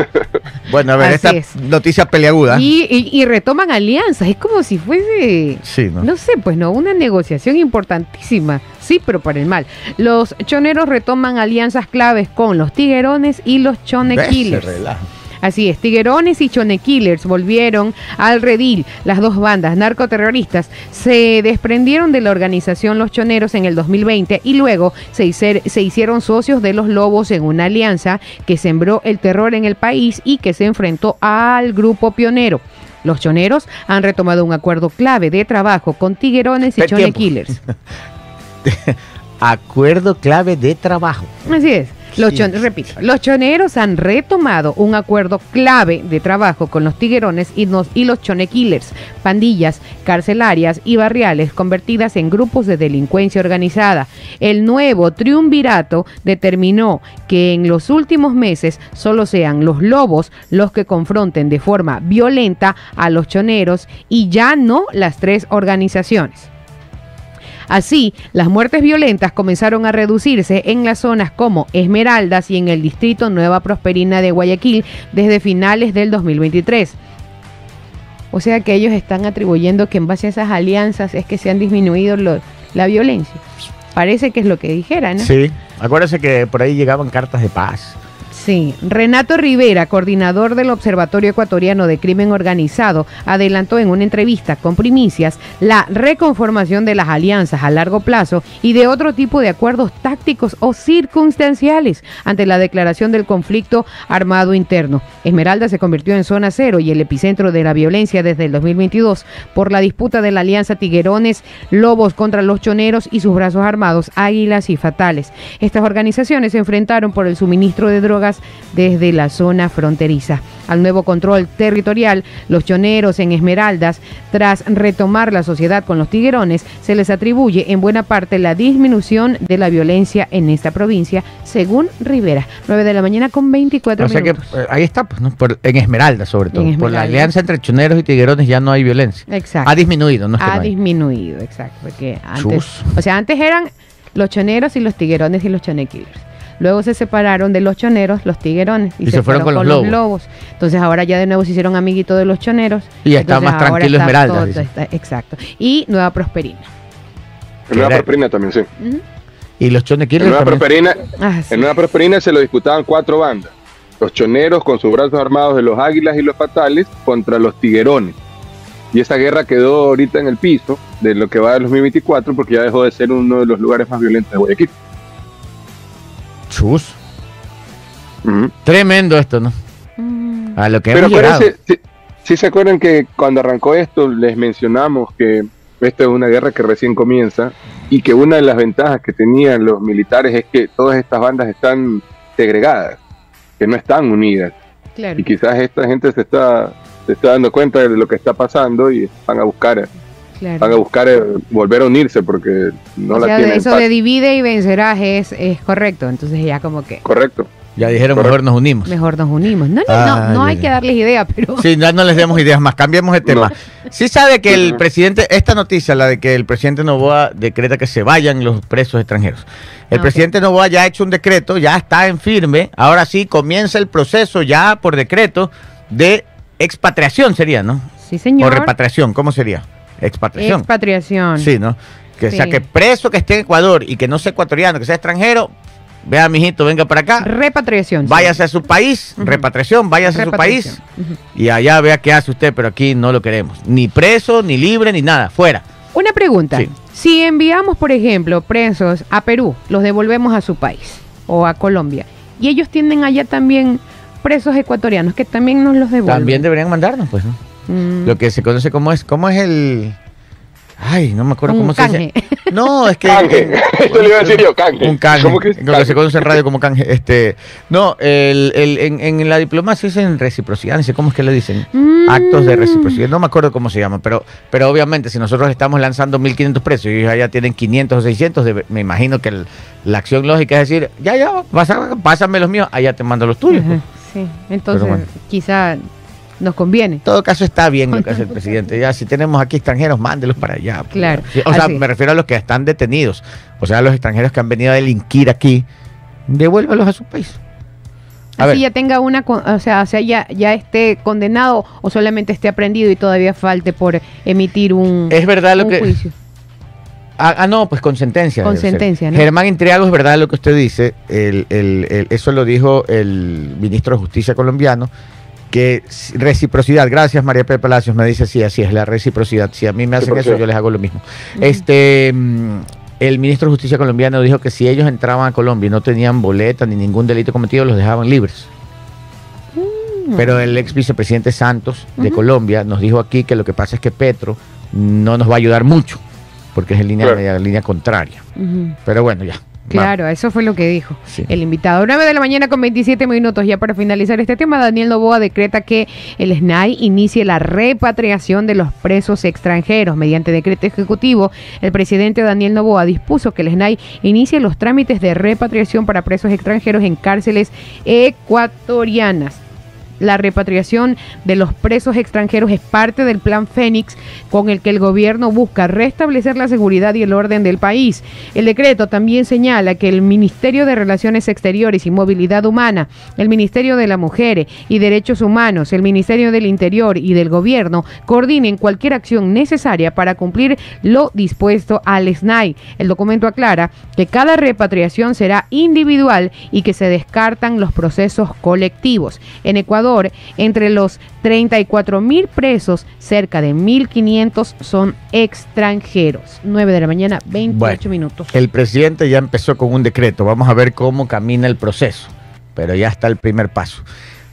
Bueno, a ver, Así esta es. noticia peleaguda. Y, y- y retoman alianzas. Es como si fuese. Sí, ¿no? No sé, pues no, una negociación importantísima. Sí, pero para el mal. Los choneros retoman alianzas claves con los tiguerones y los chone Ese relajo. Así es, Tiguerones y Chone Killers volvieron al redil. Las dos bandas narcoterroristas se desprendieron de la organización Los Choneros en el 2020 y luego se, hicer- se hicieron socios de los Lobos en una alianza que sembró el terror en el país y que se enfrentó al grupo pionero. Los choneros han retomado un acuerdo clave de trabajo con Tiguerones y Chone. Killers. Acuerdo clave de trabajo. Así es. Los Sí. chon- repito, los choneros han retomado un acuerdo clave de trabajo con los tiguerones y, nos- y los chone killers, pandillas carcelarias y barriales convertidas en grupos de delincuencia organizada. El nuevo triunvirato determinó que en los últimos meses solo sean los lobos los que confronten de forma violenta a los choneros y ya no las tres organizaciones. Así, las muertes violentas comenzaron a reducirse en las zonas como Esmeraldas y en el distrito Nueva Prosperina de Guayaquil desde finales del 2023. O sea que ellos están atribuyendo que en base a esas alianzas es que se han disminuido la violencia. Parece que es lo que dijera, ¿no? Sí. Acuérdese que por ahí llegaban cartas de paz. Sí, Renato Rivera, coordinador del Observatorio Ecuatoriano de Crimen Organizado, adelantó en una entrevista con primicias la reconformación de las alianzas a largo plazo y de otro tipo de acuerdos tácticos o circunstanciales ante la declaración del conflicto armado interno. Esmeralda se convirtió en zona cero y el epicentro de la violencia desde el 2022 por la disputa de la alianza Tiguerones, Lobos contra los Choneros y sus brazos armados Águilas y Fatales. Estas organizaciones se enfrentaron por el suministro de drogas desde la zona fronteriza. Al nuevo control territorial, los choneros en Esmeraldas, tras retomar la sociedad con los tiguerones, se les atribuye en buena parte la disminución de la violencia en esta provincia, según Rivera. 9 de la mañana con 24 O sea que minutos. eh, ahí está, pues, ¿no? Por- en Esmeralda sobre todo. Por la alianza entre choneros y tiguerones ya no hay violencia. Exacto. Ha disminuido, ¿no? Es que ha no disminuido, exacto. Porque antes, Chus. o sea, antes eran los choneros y los tiguerones y los chonequillers. Luego se separaron de los choneros, los tiguerones, y, se, fueron, con, los lobos. Entonces ahora ya de nuevo se hicieron amiguitos de los choneros. Y ya está Entonces más tranquilo está todo- está- exacto. Y Nueva Prosperina. En Nueva Era- Prosperina también, sí. Y los En chonequillos Nueva. Prosperina, Ah, sí. en Nueva Prosperina se lo disputaban cuatro bandas. Los choneros con sus brazos armados de los águilas y los fatales contra los tiguerones. Y esa guerra quedó ahorita en el piso de lo que va del 2024 porque ya dejó de ser uno de los lugares más violentos de Guayaquil. Chus. Tremendo esto, ¿no? Mm, A lo que Pero hemos si, si se acuerdan que cuando arrancó esto les mencionamos que esta es una guerra que recién comienza y que una de las ventajas que tenían los militares es que todas estas bandas están segregadas, que no están unidas. claro. Y quizás esta gente se está, se está dando cuenta de lo que está pasando y van a buscar, claro. van a buscar eh, volver a unirse porque no o la sea, tienen eso de divide y vencerás es, es correcto. Entonces ya como que Correcto. Ya dijeron, Correcto. mejor nos unimos. mejor nos unimos. No, no, Ah, no, no ya, hay ya. que darles idea, pero... Sí, ya no les demos ideas más, cambiemos de tema. No. Sí sabe que el presidente, esta noticia, la de que el presidente Novoa decreta que se vayan los presos extranjeros. El Ah, presidente Novoa ya ha hecho un decreto, ya está en firme, ahora sí comienza el proceso ya por decreto de expatriación sería, ¿no? Sí, señor. O repatriación, ¿cómo sería? Expatriación. Expatriación. Sí, ¿no? Que sea que preso que esté en Ecuador y que no sea ecuatoriano, que sea extranjero, vea, mijito, venga para acá, Repatriación. sí. váyase a su país, repatriación, váyase a su país y allá vea qué hace usted, pero aquí no lo queremos. Ni preso, ni libre, ni nada, fuera. Una pregunta. Sí. Si enviamos, por ejemplo, presos a Perú, los devolvemos a su país o a Colombia, y ellos tienen allá también presos ecuatorianos que también nos los devuelven. También deberían mandarnos, pues, ¿no? Mm, Lo que se conoce como es, ¿cómo es el Ay, no me acuerdo Un cómo canje. se dice. No, es que. Canje. Eso le iba a decir yo, canje. Un canje. ¿Cómo que es Lo que se conoce en radio como canje. Este, no, el, el- en, en la diplomacia es en reciprocidad. No sé cómo es que le dicen. Mm. Actos de reciprocidad. No me acuerdo cómo se llama. Pero, pero obviamente, si nosotros estamos lanzando 1.500 precios y ellos allá tienen 500 o 600, debe- me imagino que el- la acción lógica es decir, ya, ya, pásame los míos, allá te mando los tuyos. pues. Ajá, Sí, entonces bueno. quizá nos conviene. En todo caso está bien lo que hace el presidente. Ya si tenemos aquí extranjeros, mándelos para allá. pues. Claro, O sea, así. me refiero a los que están detenidos. O sea, los extranjeros que han venido a delinquir aquí, devuélvalos a su país. A Así ver. ya tenga una, o sea, o sea ya, ya esté condenado o solamente esté aprendido y todavía falte por emitir un, Es verdad lo un que. juicio. Ah, ah, no, pues con sentencia. Con sentencia, ¿no? Germán Intriago, es verdad lo que usted dice. El- el- el- eso lo dijo el ministro de Justicia colombiano. Que reciprocidad, gracias María Pepe Palacios, me dice sí, así es la reciprocidad. Si a mí me hacen eso, yo les hago lo mismo. Este, mm, el ministro de Justicia colombiano dijo que si ellos entraban a Colombia y no tenían boleta ni ningún delito cometido, los dejaban libres. Pero el ex vicepresidente Santos de. Colombia nos dijo aquí que lo que pasa es que Petro no nos va a ayudar mucho, porque es en línea, Claro. media- línea contraria. Pero bueno, ya. Claro, eso fue lo que dijo Sí. el invitado. 9 de la mañana con 27 minutos. Ya para finalizar este tema, Daniel Novoa decreta que el SNAI inicie la repatriación de los presos extranjeros. Mediante decreto ejecutivo, el presidente Daniel Novoa dispuso que el SNAI inicie los trámites de repatriación para presos extranjeros en cárceles ecuatorianas. La repatriación de los presos extranjeros es parte del plan Fénix con el que el gobierno busca restablecer la seguridad y el orden del país. El decreto también señala que el Ministerio de Relaciones Exteriores y Movilidad Humana, el Ministerio de la Mujer y Derechos Humanos, el Ministerio del Interior y del Gobierno coordinen cualquier acción necesaria para cumplir lo dispuesto al SNAI. El documento aclara que cada repatriación será individual y que se descartan los procesos colectivos. En Ecuador, entre los 34 mil presos, cerca de 1.500 son extranjeros. 9 de la mañana, 28 Bueno. minutos. El presidente ya empezó con un decreto. Vamos a ver cómo camina el proceso. Pero ya está el primer paso.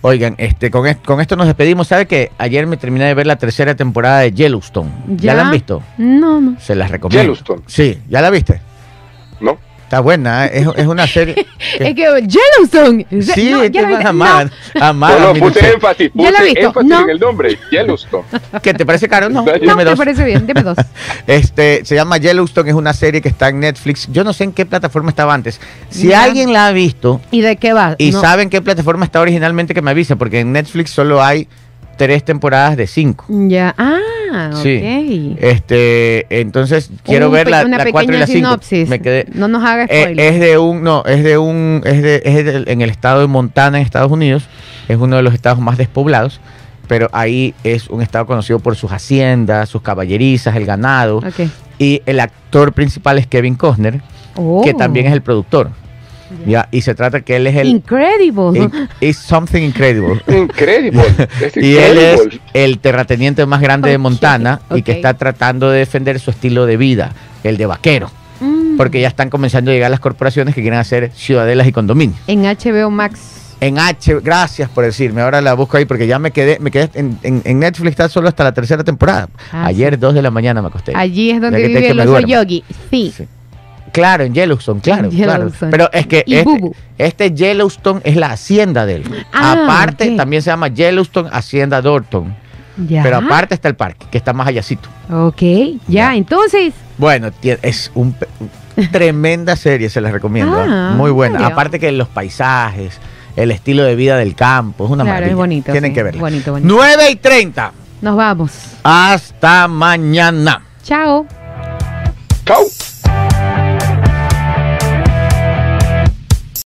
Oigan, este, con, est- con esto nos despedimos. ¿Sabe que ayer me terminé de ver la tercera temporada de Yellowstone? ¿Ya, la han visto? No, no. Se las recomiendo. Yellowstone. Sí, ¿ya la viste? Está buena, ¿eh? es, es una serie. que- Es que Yellowstone. sí, No, ya la No, a no, mi puse énfasis, Ya la he puse visto, énfasis no. en el nombre, Yellowstone. ¿Qué te parece caro? No, No, me parece bien. Deme dos. Este, se llama Yellowstone, es una serie que está en Netflix. Yo no sé en qué plataforma estaba antes. Si Ya. alguien la ha visto ¿Y de qué va? y No. sabe en qué plataforma está originalmente, que me avisa, porque en Netflix solo hay tres temporadas de cinco. Ya. Ah, ok. Sí. Este, entonces quiero Un ver la, una la 4 y la 5. sinopsis. Me quedé. No nos haga Eh, spoiler. es de un, no, es de un, es de, es de- en el estado de Montana, en Estados Unidos. Es uno de los estados más despoblados. Pero ahí es un estado conocido por sus haciendas, sus caballerizas, el ganado. Ok. Y el actor principal es Kevin Costner, Oh. que también es el productor. Ya, y se trata que él es el Incredible. in- is something incredible. Increíble. Es Y él es el terrateniente más grande de Montana y que está tratando de defender su estilo de vida, el de vaquero, Mm. porque ya están comenzando a llegar las corporaciones que quieren hacer ciudadelas y condominios. En HBO Max. En H, gracias por decirme, ahora la busco ahí porque ya me quedé, me quedé en, en- en Netflix está solo hasta la tercera temporada. Ah, Ayer, dos de la mañana me acosté. Allí es donde vive el oso yogi. Sí. Sí. Claro, en Yellowstone, claro, En claro. Pero es que Y este, Bubu. este Yellowstone es la hacienda de él. Ah, aparte, también se llama Yellowstone Hacienda Dorton. Ya. Pero aparte está el parque, que está más allácito. Ok, ya, Ya. entonces. Bueno, es un tremenda serie, se las recomiendo. Ah, ¿eh? Muy buena. Aparte que los paisajes, el estilo de vida del campo, es una Claro, maravilla. es bonito, Tienen sí, que verla. bonito, bonito. 9 y 30. Nos vamos. Hasta mañana. Chao.